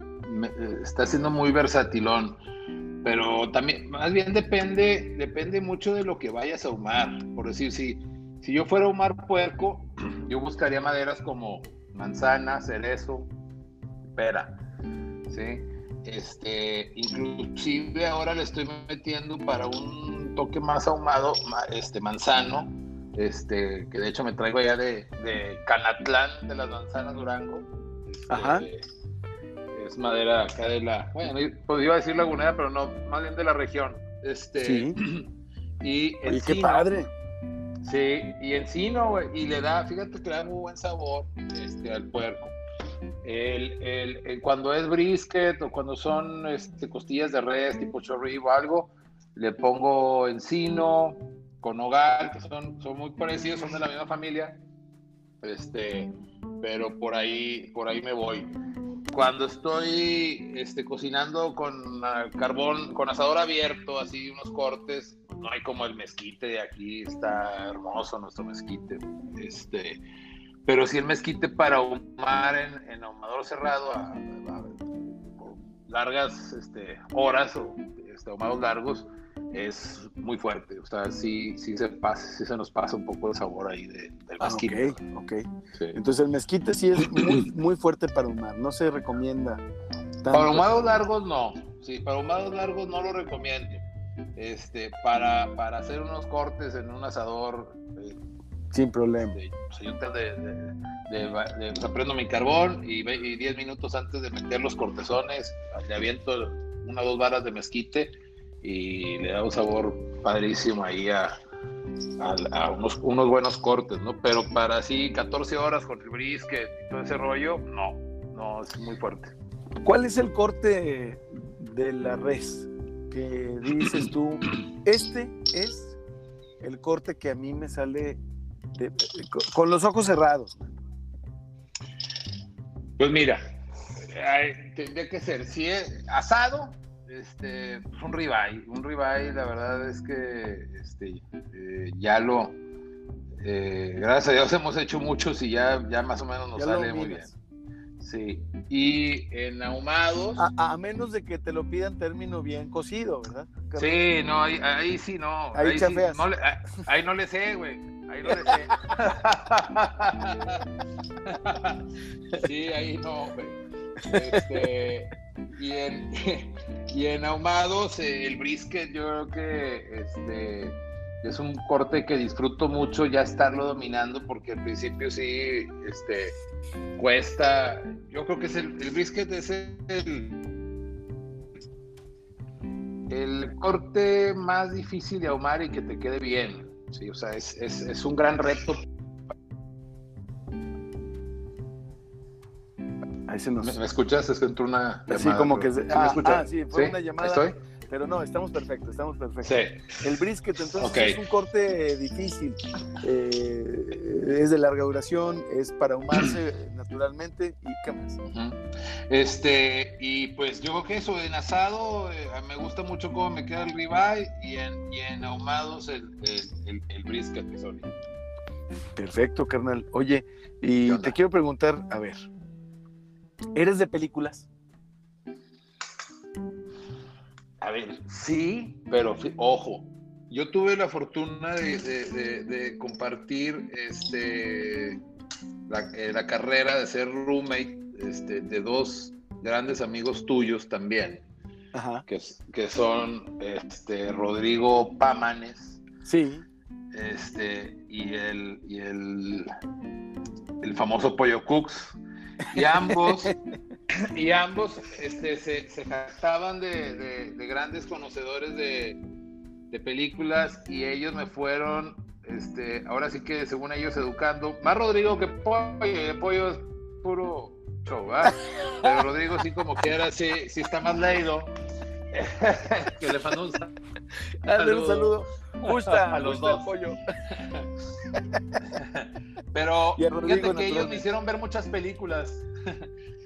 está siendo muy versatilón. Pero también, más bien depende, depende mucho de lo que vayas a ahumar. Por decir, si, si yo fuera a ahumar puerco, [CLEARS THROAT] yo buscaría maderas como manzana, cerezo, pera. ¿sí? Este, inclusive ahora le estoy metiendo para un toque más ahumado, este, manzano, este, que de hecho me traigo allá de, de Canatlán, de las manzanas Durango. Este, Ajá. Es madera acá de la, bueno, podría decir lagunera, pero no, más bien de la región. Este, sí. [CLEARS THROAT] Y, qué padre. Sí, y encino, y le da, fíjate que le da muy buen sabor este, al puerco. El, el, cuando es brisket o cuando son este, costillas de res tipo chorrillo o algo, le pongo encino con hogar, que son, son muy parecidos, son de la misma familia. Este, pero por ahí, por ahí me voy. Cuando estoy este, cocinando con carbón, con asador abierto, así unos cortes, no hay como el mezquite de aquí, está hermoso nuestro mezquite. Este, pero si el mezquite para ahumar en, en ahumador cerrado a, largas este, horas o este, ahumados largos es muy fuerte. O sea, sí, sí, se pasa, sí se nos pasa un poco el sabor ahí del ah, mezquite. ok, Entonces el mezquite sí es muy, [CLEARS THROAT] muy fuerte para ahumar, no se recomienda. Para ahumados largos no, sí, para ahumados largos no lo recomiendo. Este, para, para hacer unos cortes en un asador eh, sin problema. yo de, prendo mi carbón y 10 minutos antes de meter los cortezones, le aviento una o dos varas de mezquite y le da un sabor padrísimo ahí a, unos, unos, buenos cortes, ¿no? Pero para así 14 horas con el brisket y todo ese rollo, no, no, es muy fuerte. ¿Cuál es el corte de la res que dices tú? [CLEARS THROAT] Este es el corte que a mí me sale con los ojos cerrados. Pues mira, tendría que ser, si es asado, este, pues un ribeye, un ribeye, la verdad es que este, eh, ya lo, eh, gracias a Dios hemos hecho muchos y ya, ya más o menos nos sale muy bien. Sí, y en ahumados. A, menos de que te lo pidan término bien cocido, ¿verdad? Sí, no, ahí, sí no. Ahí, no le, ahí no le sé, güey. Ahí lo dejé. [LAUGHS] sí, ahí no, este, y, en, [LAUGHS] y en ahumados, eh, el brisket, yo creo que este, es un corte que disfruto mucho ya estarlo dominando, porque al principio sí este, cuesta. Yo creo que es el, el brisket es el, el corte más difícil de ahumar y que te quede bien. Sí, o sea, es, es, es un gran reto Ahí se nos... ¿Me, escuchas? Es que entró una llamada. Sí, como que... ¿Sí ah, ah, sí, fue una llamada. ¿Estoy? Pero no, estamos perfectos, estamos perfectos. Sí. El brisket entonces es un corte difícil, eh, es de larga duración, es para ahumarse [CLEARS THROAT] naturalmente y qué más. Este, y pues yo creo que eso, en asado eh, me gusta mucho cómo me queda el ribeye y en, y en ahumados el, el, el, brisket, Perfecto, carnal. Oye, y te quiero preguntar, a ver, ¿eres de películas? A ver, sí, pero ojo, yo tuve la fortuna de, compartir este, eh, la, carrera de ser roommate este, de dos grandes amigos tuyos también, Que, que, son este, Rodrigo Pámanes. Sí. Este, y el, y el, el famoso Pollo Cooks. Y ambos [LAUGHS] [COUGHS] y ambos este, se, se jactaban de, grandes conocedores de, películas y ellos me fueron, este, ahora sí que según ellos educando, más Rodrigo que Pollo, y Pollo es puro show, [LAUGHS] pero Rodrigo sí como que era, sí, sí está más leído. [LAUGHS] que le mandó un saludo. [LAUGHS] un saludo. Justa, a los dos. Pollo. Pero fíjate que ellos me hicieron ver muchas películas.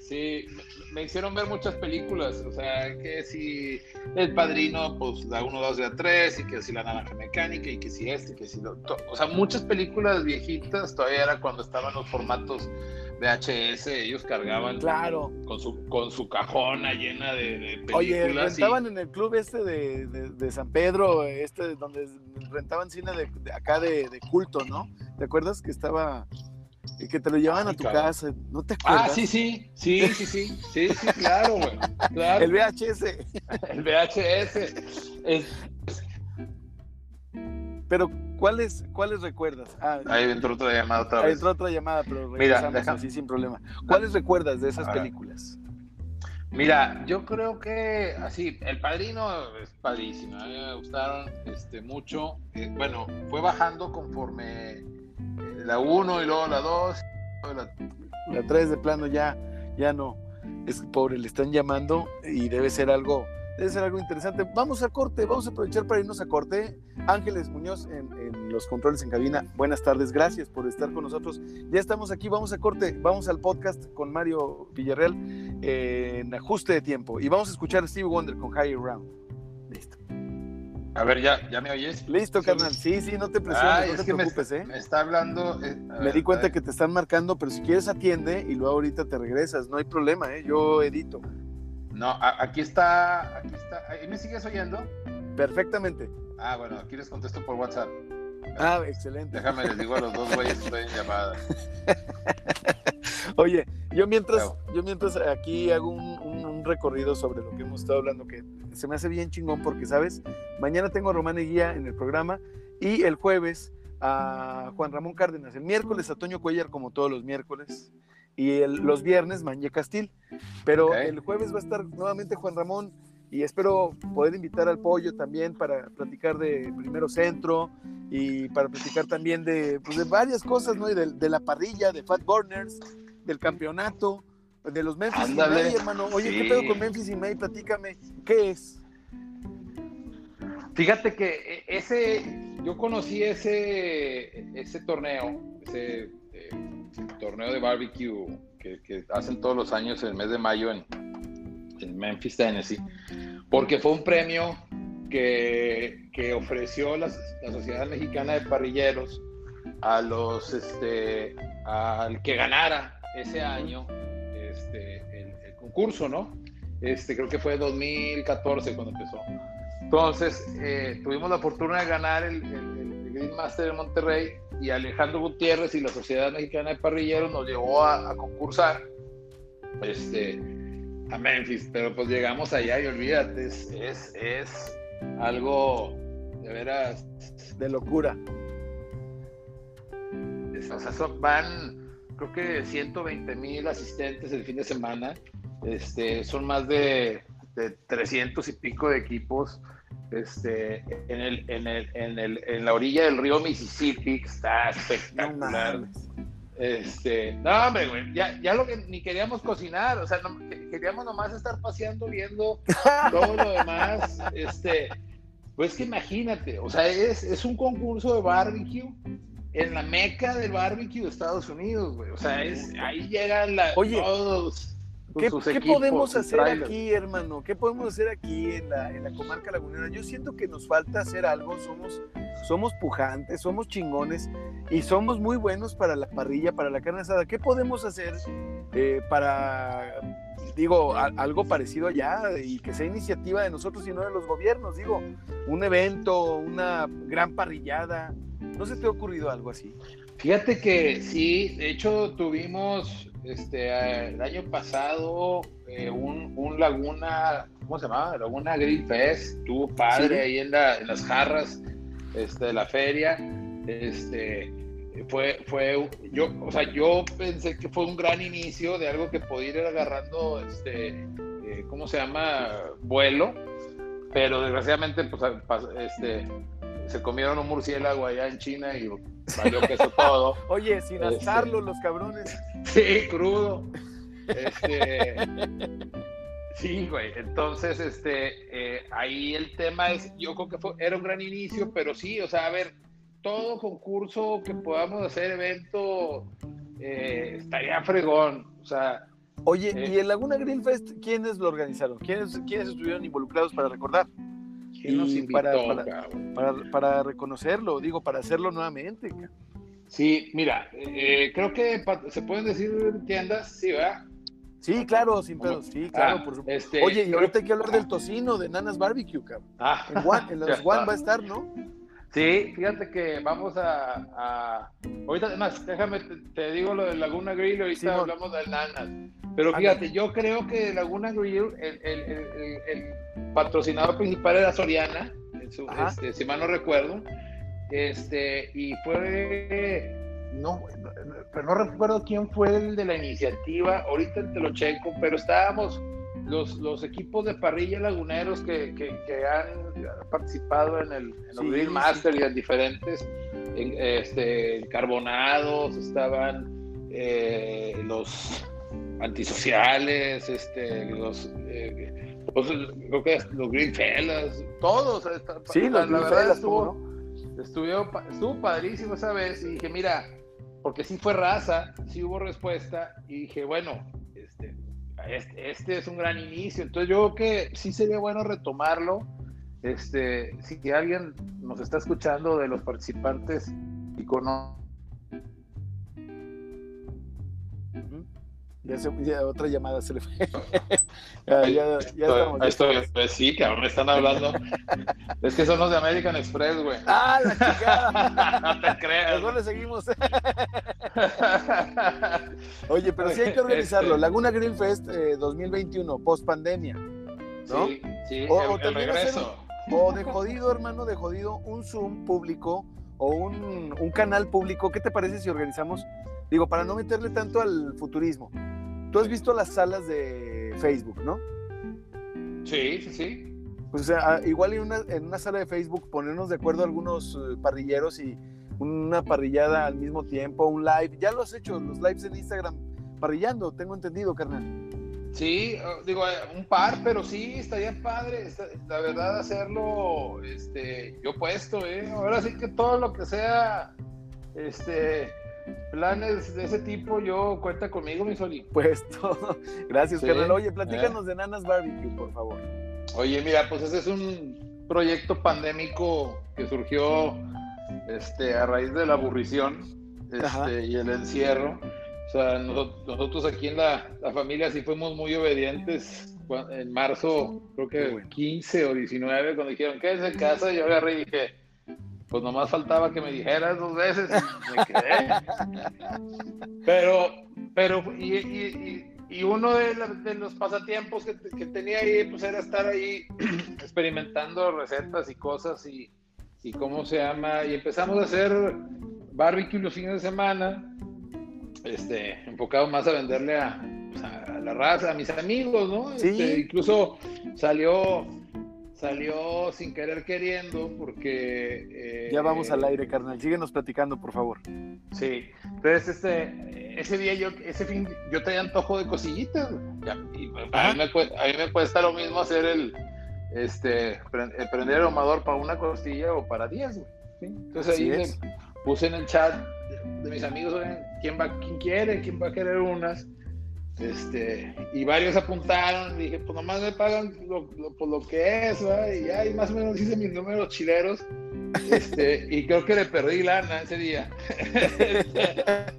Sí, me hicieron ver muchas películas, o sea, que si El Padrino, pues da uno, dos, a tres, y que si La Naranja Mecánica, y que si este, que si lo, o sea, muchas películas viejitas, todavía era cuando estaban los formatos VHS, ellos cargaban claro. con su con su cajona llena de, películas. Oye, rentaban en el club este de, de, San Pedro, este donde rentaban cine de, acá de, culto, ¿no? ¿Te acuerdas que estaba y que te lo llevaban a tu casa, ¿no te ah, acuerdas? Ah, sí, sí, sí, sí, sí, sí, sí, claro, güey, claro. El VHS. El VHS. Pero, ¿cuáles, ¿cuáles recuerdas? Ah, ahí entró otra llamada otra vez. Ahí entró otra llamada, pero Mira, así sin problema. ¿Cuáles recuerdas de esas películas? Mira, yo creo que así, El Padrino es padrísimo, a mí me gustaron este, mucho. Eh, bueno, fue bajando conforme la 1 y luego la 2. La 3 de plano ya, ya no. Es pobre, le están llamando y debe ser algo, debe ser algo interesante. Vamos a corte, vamos a aprovechar para irnos a corte. Ángeles Muñoz en, los controles en cabina. Buenas tardes, gracias por estar con nosotros. Ya estamos aquí, vamos a corte, vamos al podcast con Mario Villarreal en ajuste de tiempo y vamos a escuchar a Steve Wonder con Higher Round. A ver, ¿ya, ¿ya me oyes? Listo, carnal. Sí, sí, no te presiones, no te preocupes, me, ¿eh? Me está hablando. Eh, me di cuenta que te están marcando, pero si quieres atiende y luego ahorita te regresas. No hay problema, ¿eh? Yo edito. No, aquí está. Aquí está. ¿Y me sigues oyendo? Perfectamente. Ah, bueno, aquí les contesto por WhatsApp. Ah, excelente. Déjame, les digo a los dos güeyes que estoy en llamada. [LAUGHS] Oye, yo mientras, yo mientras aquí hago un, recorrido sobre lo que hemos estado hablando, que se me hace bien chingón porque, ¿sabes? Mañana tengo a Román Guía en el programa y el jueves a Juan Ramón Cárdenas, el miércoles a Toño Cuellar como todos los miércoles y los viernes Mañé Castil. Pero el jueves va a estar nuevamente Juan Ramón y espero poder invitar al pollo también para platicar de primero centro y para platicar también de, pues, de varias cosas, ¿no? Y de, la parrilla, de Fat Burners, del campeonato, de los Memphis y May, hermano. Oye, ¿qué pedo con Memphis y May? Platícame, ¿qué es? Fíjate que e, ese, yo conocí ese, ese torneo, ese eh, torneo de barbecue que, hacen todos los años en el mes de mayo en, en Memphis, Tennessee, porque fue un premio que, que ofreció la, la, Sociedad Mexicana de Parrilleros a los, este, al que ganara ese año este, el, concurso, ¿no? Este, creo que fue 2014 cuando empezó. Entonces, eh, tuvimos la fortuna de ganar el, el, Green Master de Monterrey y Alejandro Gutiérrez y la Sociedad Mexicana de Parrilleros nos llevó a, concursar este, a Memphis, pero pues llegamos allá y olvídate, es, es, es algo de veras... De locura. o sea, van creo que 120 mil asistentes el fin de semana. Este, son más de, de 300 y pico de equipos este, en, el, en, el, en, el, en la orilla del río Mississippi, está espectacular. Este, no, hombre, güey, ya, ya lo que ni queríamos cocinar, o sea, queríamos nomás estar paseando viendo todo lo demás. Este, pues que imagínate, o sea, es, es un concurso de barbecue en la meca del barbecue de Estados Unidos, güey. O sea, es, ahí llegan la, todos ¿Qué, podemos hacer aquí, hermano? ¿Qué podemos hacer aquí en la, en la, comarca lagunera? Yo siento que nos falta hacer algo, somos, somos pujantes, somos chingones y somos muy buenos para la parrilla, para la carne asada. ¿Qué podemos hacer eh, para, digo, algo parecido allá y que sea iniciativa de nosotros y no de los gobiernos? Digo, un evento, una gran parrillada. ¿No se te ha ocurrido algo así? Fíjate que sí, de hecho tuvimos este, el año pasado eh, un, un, Laguna, ¿cómo se llamaba? Laguna Grill Fest, tuvo padre ahí en, la, en, las jarras este, de la feria. Este, fue, fue, yo, o sea, yo pensé que fue un gran inicio de algo que podía ir agarrando, este, eh, ¿cómo se llama? Vuelo, pero desgraciadamente, pues, este, se comieron un murciélago allá en China y valió queso [LAUGHS] todo. Oye, sin este, asarlo, los cabrones. Sí, crudo. Este, sí, güey. Entonces, este, eh, ahí el tema es, yo creo que fue, era un gran inicio, pero sí, o sea, a ver, todo concurso que podamos hacer, evento, eh, estaría fregón. O sea. Oye, ¿y eh, el Laguna Grill Fest quiénes lo organizaron? ¿Quiénes, quiénes estuvieron involucrados para recordar? para, para, reconocerlo, digo, para hacerlo nuevamente. Sí, mira, eh, creo que se pueden decir tiendas, sí, ¿verdad? Sí, claro, sin pedo, sí, claro, ah, por supuesto. Este, Oye, y ahorita hay que hablar del tocino de Nanas Barbecue, cabrón. Ah, en, los One va a estar, ¿no? Sí, fíjate que vamos a, ahorita además, déjame, te, digo lo de Laguna Grill, ahorita hablamos del Nanas. Pero fíjate, yo creo que Laguna Grill, el, el, el, patrocinador principal era Soriana, este, si mal no recuerdo, este, y fue, no, pero no recuerdo quién fue el de la iniciativa, ahorita te lo checo, pero estábamos los, los equipos de parrilla laguneros que, que, han participado en el, en Grill Master y en diferentes en, este, carbonados, estaban eh, los antisociales, este, los, eh, pues, creo que los Greenfellas, todos. Sí, la, los verdad estuvo, estuvo, estuvo padrísimo esa vez y dije, mira, porque sí fue raza, sí hubo respuesta y dije, bueno, este, este, es un gran inicio, entonces yo creo que sí sería bueno retomarlo. Este, si alguien nos está escuchando de los participantes y conoce Ya, otra llamada se le fue. [LAUGHS] [LAUGHS] ya, ya, ya estamos. pues sí, que ahora me están hablando. [LAUGHS] es que son los de American Express, güey. Ah, la chica. no te creas. Mejor le seguimos. Oye, pero sí hay que organizarlo. Este Laguna Grill Fest 2021, post pandemia. ¿no? Sí, sí, o, el, regreso. o de jodido, hermano, de jodido, un Zoom público o un, un canal público. ¿Qué te parece si organizamos? Digo, para no meterle tanto al futurismo Tú has visto las salas de Facebook, ¿no? Sí, sí, sí. Pues o sea, igual en una, en una sala de Facebook ponernos de acuerdo algunos eh, parrilleros y una parrillada al mismo tiempo, un live. Ya lo has hecho, los lives en Instagram, parrillando, tengo entendido, carnal. Sí, oh, digo, eh, un par, pero sí, estaría padre, la verdad, hacerlo, este, yo puesto, ¿eh? Ahora sí que todo lo que sea, este, planes de ese tipo, yo cuenta conmigo, mi Soli. [LAUGHS] Pues todo. Gracias, carnal. Oye, platícanos de Nanas Barbecue, por favor. Oye, mira, pues ese es un proyecto pandémico que surgió este, a raíz de la aburrición este, y el encierro. O sea, nosotros, aquí en la, familia sí fuimos muy obedientes. En marzo, creo que 15 o 19, cuando dijeron, que es en casa, yo agarré y dije, pues nomás faltaba que me dijeras dos veces y me quedé. [LAUGHS] Pero, pero, y, uno de, los pasatiempos que, tenía ahí, pues era estar ahí [CLEARS THROAT] experimentando recetas y cosas y, y cómo se llama, y empezamos a hacer barbecue los fines de semana, este, enfocado más a venderle a, pues, la raza, a mis amigos, ¿no? Sí. Este, incluso salió salió sin querer queriendo porque... Eh, ya vamos al aire, carnal. Síguenos platicando, por favor. Sí. Entonces, este, ese día yo, ese fin, yo tenía antojo de cosillitas. y a, mí me, cuesta lo mismo hacer el, este, prender el ahumador para una costilla o para 10, Entonces ahí puse en el chat de, mis amigos, ¿quién, va, ¿quién quiere? ¿Quién va a querer unas? Este, y varios apuntaron, dije, pues nomás me pagan lo, por lo que es, y ya, más o menos hice mis números chileros, este, y creo que le perdí lana ese día. [LAUGHS]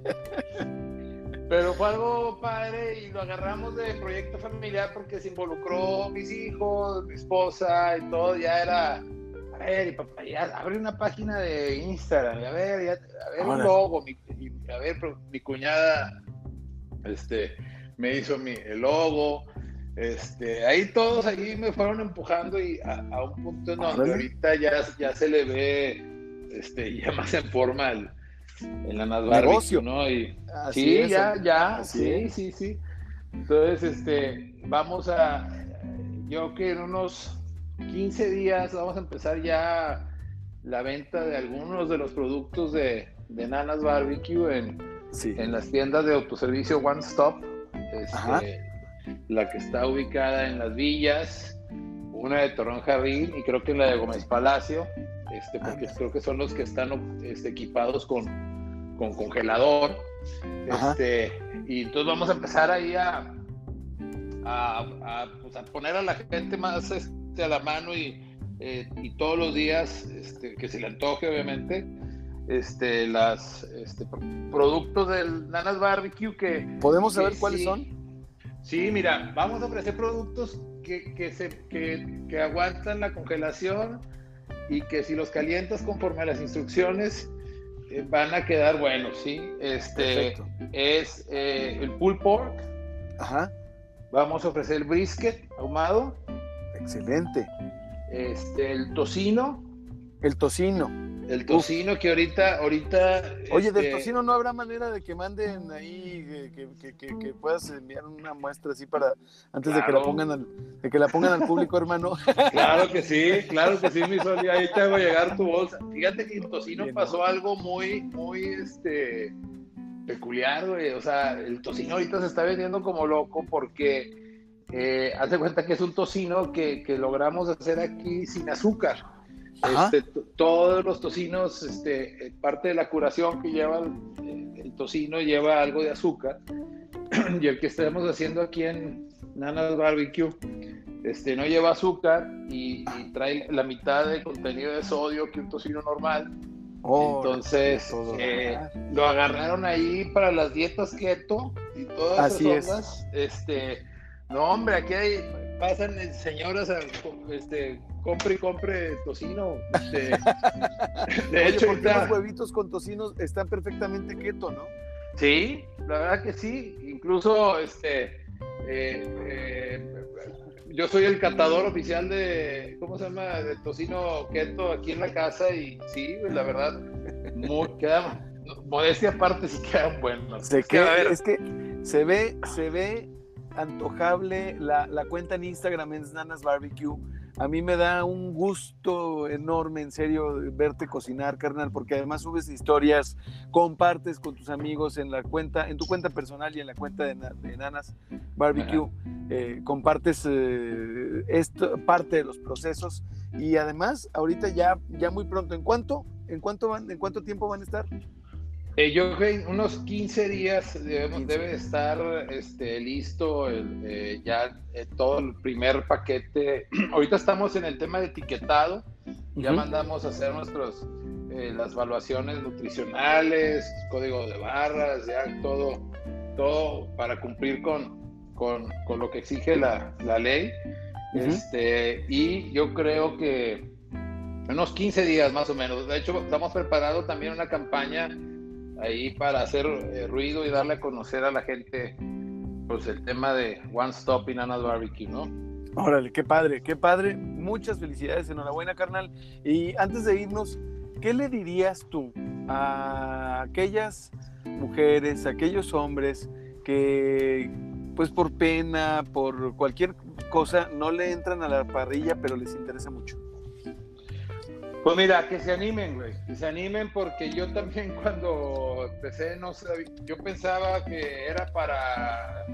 Pero fue algo padre y lo agarramos de proyecto familiar porque se involucró mis hijos, mi esposa y todo, ya era, a ver, y papá, ya abre una página de Instagram, a ver, ya, a ver un logo, a ver, mi cuñada, este, me hizo mi, el logo. Este, ahí todos ahí me fueron empujando y a, un punto en donde ahorita ya, ya se le ve este, [LAUGHS] ya más en forma el, la Barbecue, ¿no? Y, sí, ya, ya, sí, sí, sí. Entonces, este, vamos a, yo que en unos 15 días vamos a empezar ya la venta de algunos de los productos de, de Nanas Barbecue en, en las tiendas de autoservicio One Stop este, la que está ubicada en las villas, una de Torreón Jardín y creo que la de Gómez Palacio, este, porque creo que son los que están este, equipados con, con congelador. Este, y entonces vamos a empezar ahí a, a, pues, poner a la gente más este, a la mano y, eh, y todos los días, este, que se le antoje obviamente, este, las este, productos del Nanas Barbecue que... ¿Podemos saber cuáles son? Sí, mira, vamos a ofrecer productos que, que, se, que, que, aguantan la congelación y que si los calientas conforme a las instrucciones eh, van a quedar buenos, ¿sí? Este es eh, el pulled pork. Ajá. Vamos a ofrecer el brisket ahumado. Excelente. Este, el tocino. El tocino. El tocino que ahorita, ahorita. Oye, del este, tocino no habrá manera de que manden ahí, que, puedas enviar una muestra así para antes de que la pongan al, de que la pongan al público, [LAUGHS] hermano. Claro que sí, claro que sí, mi sol, y ahí te va a llegar tu bolsa. Fíjate que el tocino pasó algo muy, muy este peculiar, güey. O sea, el tocino ahorita se está vendiendo como loco porque eh, hace cuenta que es un tocino que, que logramos hacer aquí sin azúcar. Este, todos los tocinos, este, eh, parte de la curación que lleva el, tocino lleva algo de azúcar. [CLEARS THROAT] y el que estamos haciendo aquí en Nanas Barbecue este, no lleva azúcar y, trae la mitad del contenido de sodio que un tocino normal. Oh, Entonces, eh, lo agarraron ahí para las dietas keto y todas Así esas Este, no, hombre, aquí hay, pasan señoras a, este, compre y compre tocino. Este, [LAUGHS] de hecho, los huevitos con tocino están perfectamente keto, ¿no? Sí, la verdad que sí. Incluso, este, eh, eh, yo soy el catador oficial de, ¿cómo se llama? De tocino keto aquí en la casa y sí, la verdad, muy, queda, modestia aparte, sí quedan buenos. Se queda, es que se ve, se ve antojable la, la cuenta en Instagram es Nanas Barbecue. A mí me da un gusto enorme, en serio, verte cocinar, carnal, porque además subes historias, compartes con tus amigos en la cuenta, en tu cuenta personal y en la cuenta de, Nanas Barbecue, eh, compartes eh, esto, parte de los procesos y además ahorita ya, ya muy pronto, ¿en cuánto, en cuánto van, en cuánto tiempo van a estar? Eh, yo creo que unos 15 días debe estar este, listo eh, ya eh, todo el primer paquete. [CLEARS THROAT] Ahorita estamos en el tema de etiquetado. Ya mandamos a hacer nuestros las evaluaciones nutricionales, código de barras, ya todo, todo para cumplir con, con, con lo que exige la, la ley. este, y yo creo que unos 15 días más o menos. De hecho, estamos preparados también una campaña ahí para hacer eh, ruido y darle a conocer a la gente pues el tema de One Stop in Anna's Barbecue, ¿no? Órale, qué padre, qué padre. Muchas felicidades, enhorabuena, carnal. Y antes de irnos, ¿qué le dirías tú a aquellas mujeres, a aquellos hombres que, pues por pena, por cualquier cosa no le entran a la parrilla, pero les interesa mucho? Pues mira, que se animen, güey, que se animen porque yo también [LAUGHS] cuando empecé, no sabía, yo pensaba que era para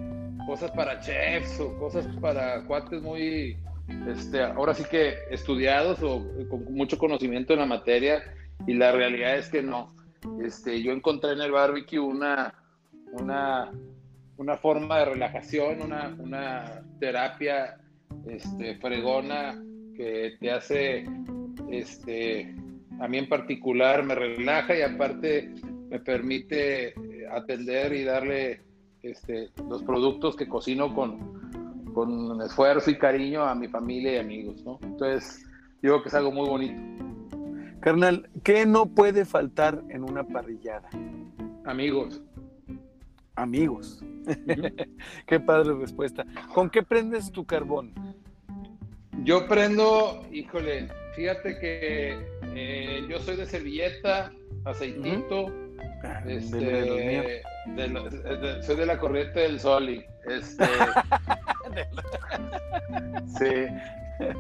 cosas para chefs o cosas para cuates muy, este, ahora sí que estudiados o con mucho conocimiento en la materia y la realidad es que no. Este, yo encontré en el barbecue una, una, una forma de relajación, una, una terapia este, fregona que te hace este, a mí en particular me relaja y aparte me permite eh, atender y darle este, los productos que cocino con, con esfuerzo y cariño a mi familia y amigos, ¿no? Entonces, digo que es algo muy bonito. Carnal, ¿qué no puede faltar en una parrillada? Amigos. Amigos. [LAUGHS] qué padre respuesta. ¿Con qué prendes tu carbón? Yo prendo, híjole, fíjate que eh, yo soy de servilleta, aceitito, este, soy de la corriente del sol y este, [LAUGHS] sí.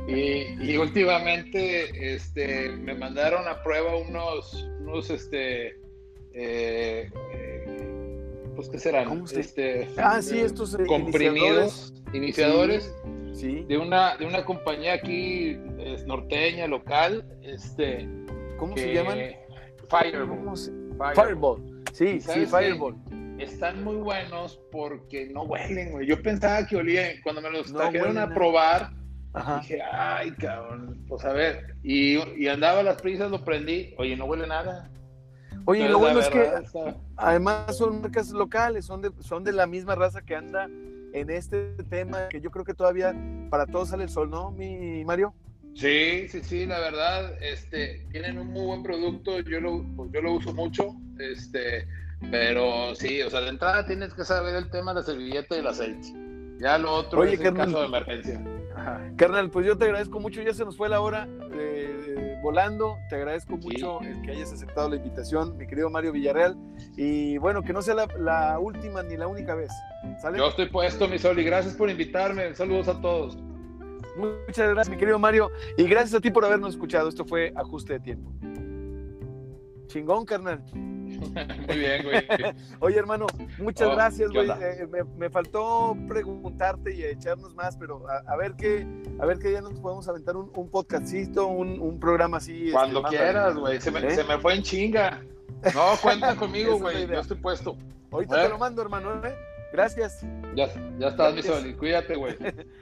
Y, últimamente este, me mandaron a prueba unos, unos este, eh, pues qué serán, este, ah, sí, estos comprimidos, iniciadores. de una, de una compañía aquí norteña, local, este. ¿Cómo se llaman? Fireball. Fireball. Sí, sí, Fireball. Están muy buenos porque no huelen, güey. Yo pensaba que olían. Cuando me los trajeron a probar, dije, ay, cabrón, pues a ver. Y, y andaba a las prisas, lo prendí. Oye, no huele nada. Oye, lo bueno es que además son marcas locales, son de, son de la misma raza que anda en este tema que yo creo que todavía para todos sale el sol, ¿no, mi Mario? Sí, sí, sí, la verdad, este, tienen un muy buen producto, yo lo, pues, yo lo uso mucho, este, pero sí, o sea, de entrada tienes que saber el tema de la servilleta y el aceite. Ya lo otro es el caso de emergencia. Carnal, pues yo te agradezco mucho, ya se nos fue la hora eh, volando, te agradezco mucho el que hayas aceptado la invitación, mi querido Mario Villarreal, y bueno, que no sea la, última ni la única vez. Yo estoy puesto, mi sol, y gracias por invitarme, saludos a todos. Muchas gracias, mi querido Mario, y gracias a ti por habernos escuchado, esto fue Ajuste de Tiempo. Chingón, carnal. [LAUGHS] Muy bien, güey. Oye, hermano, muchas oh, gracias, güey. Eh, me, faltó preguntarte y echarnos más, pero a, ver qué, a ver qué día nos podemos aventar un, un podcastito, un, programa así. Este, Cuando quieras, güey. Se, ¿Eh? se, me fue en chinga. No, [LAUGHS] cuenta conmigo, güey. Yo estoy puesto. Ahorita te lo mando, hermano, ¿eh? Gracias. Ya, ya estás, mi sol. Cuídate, güey. [LAUGHS]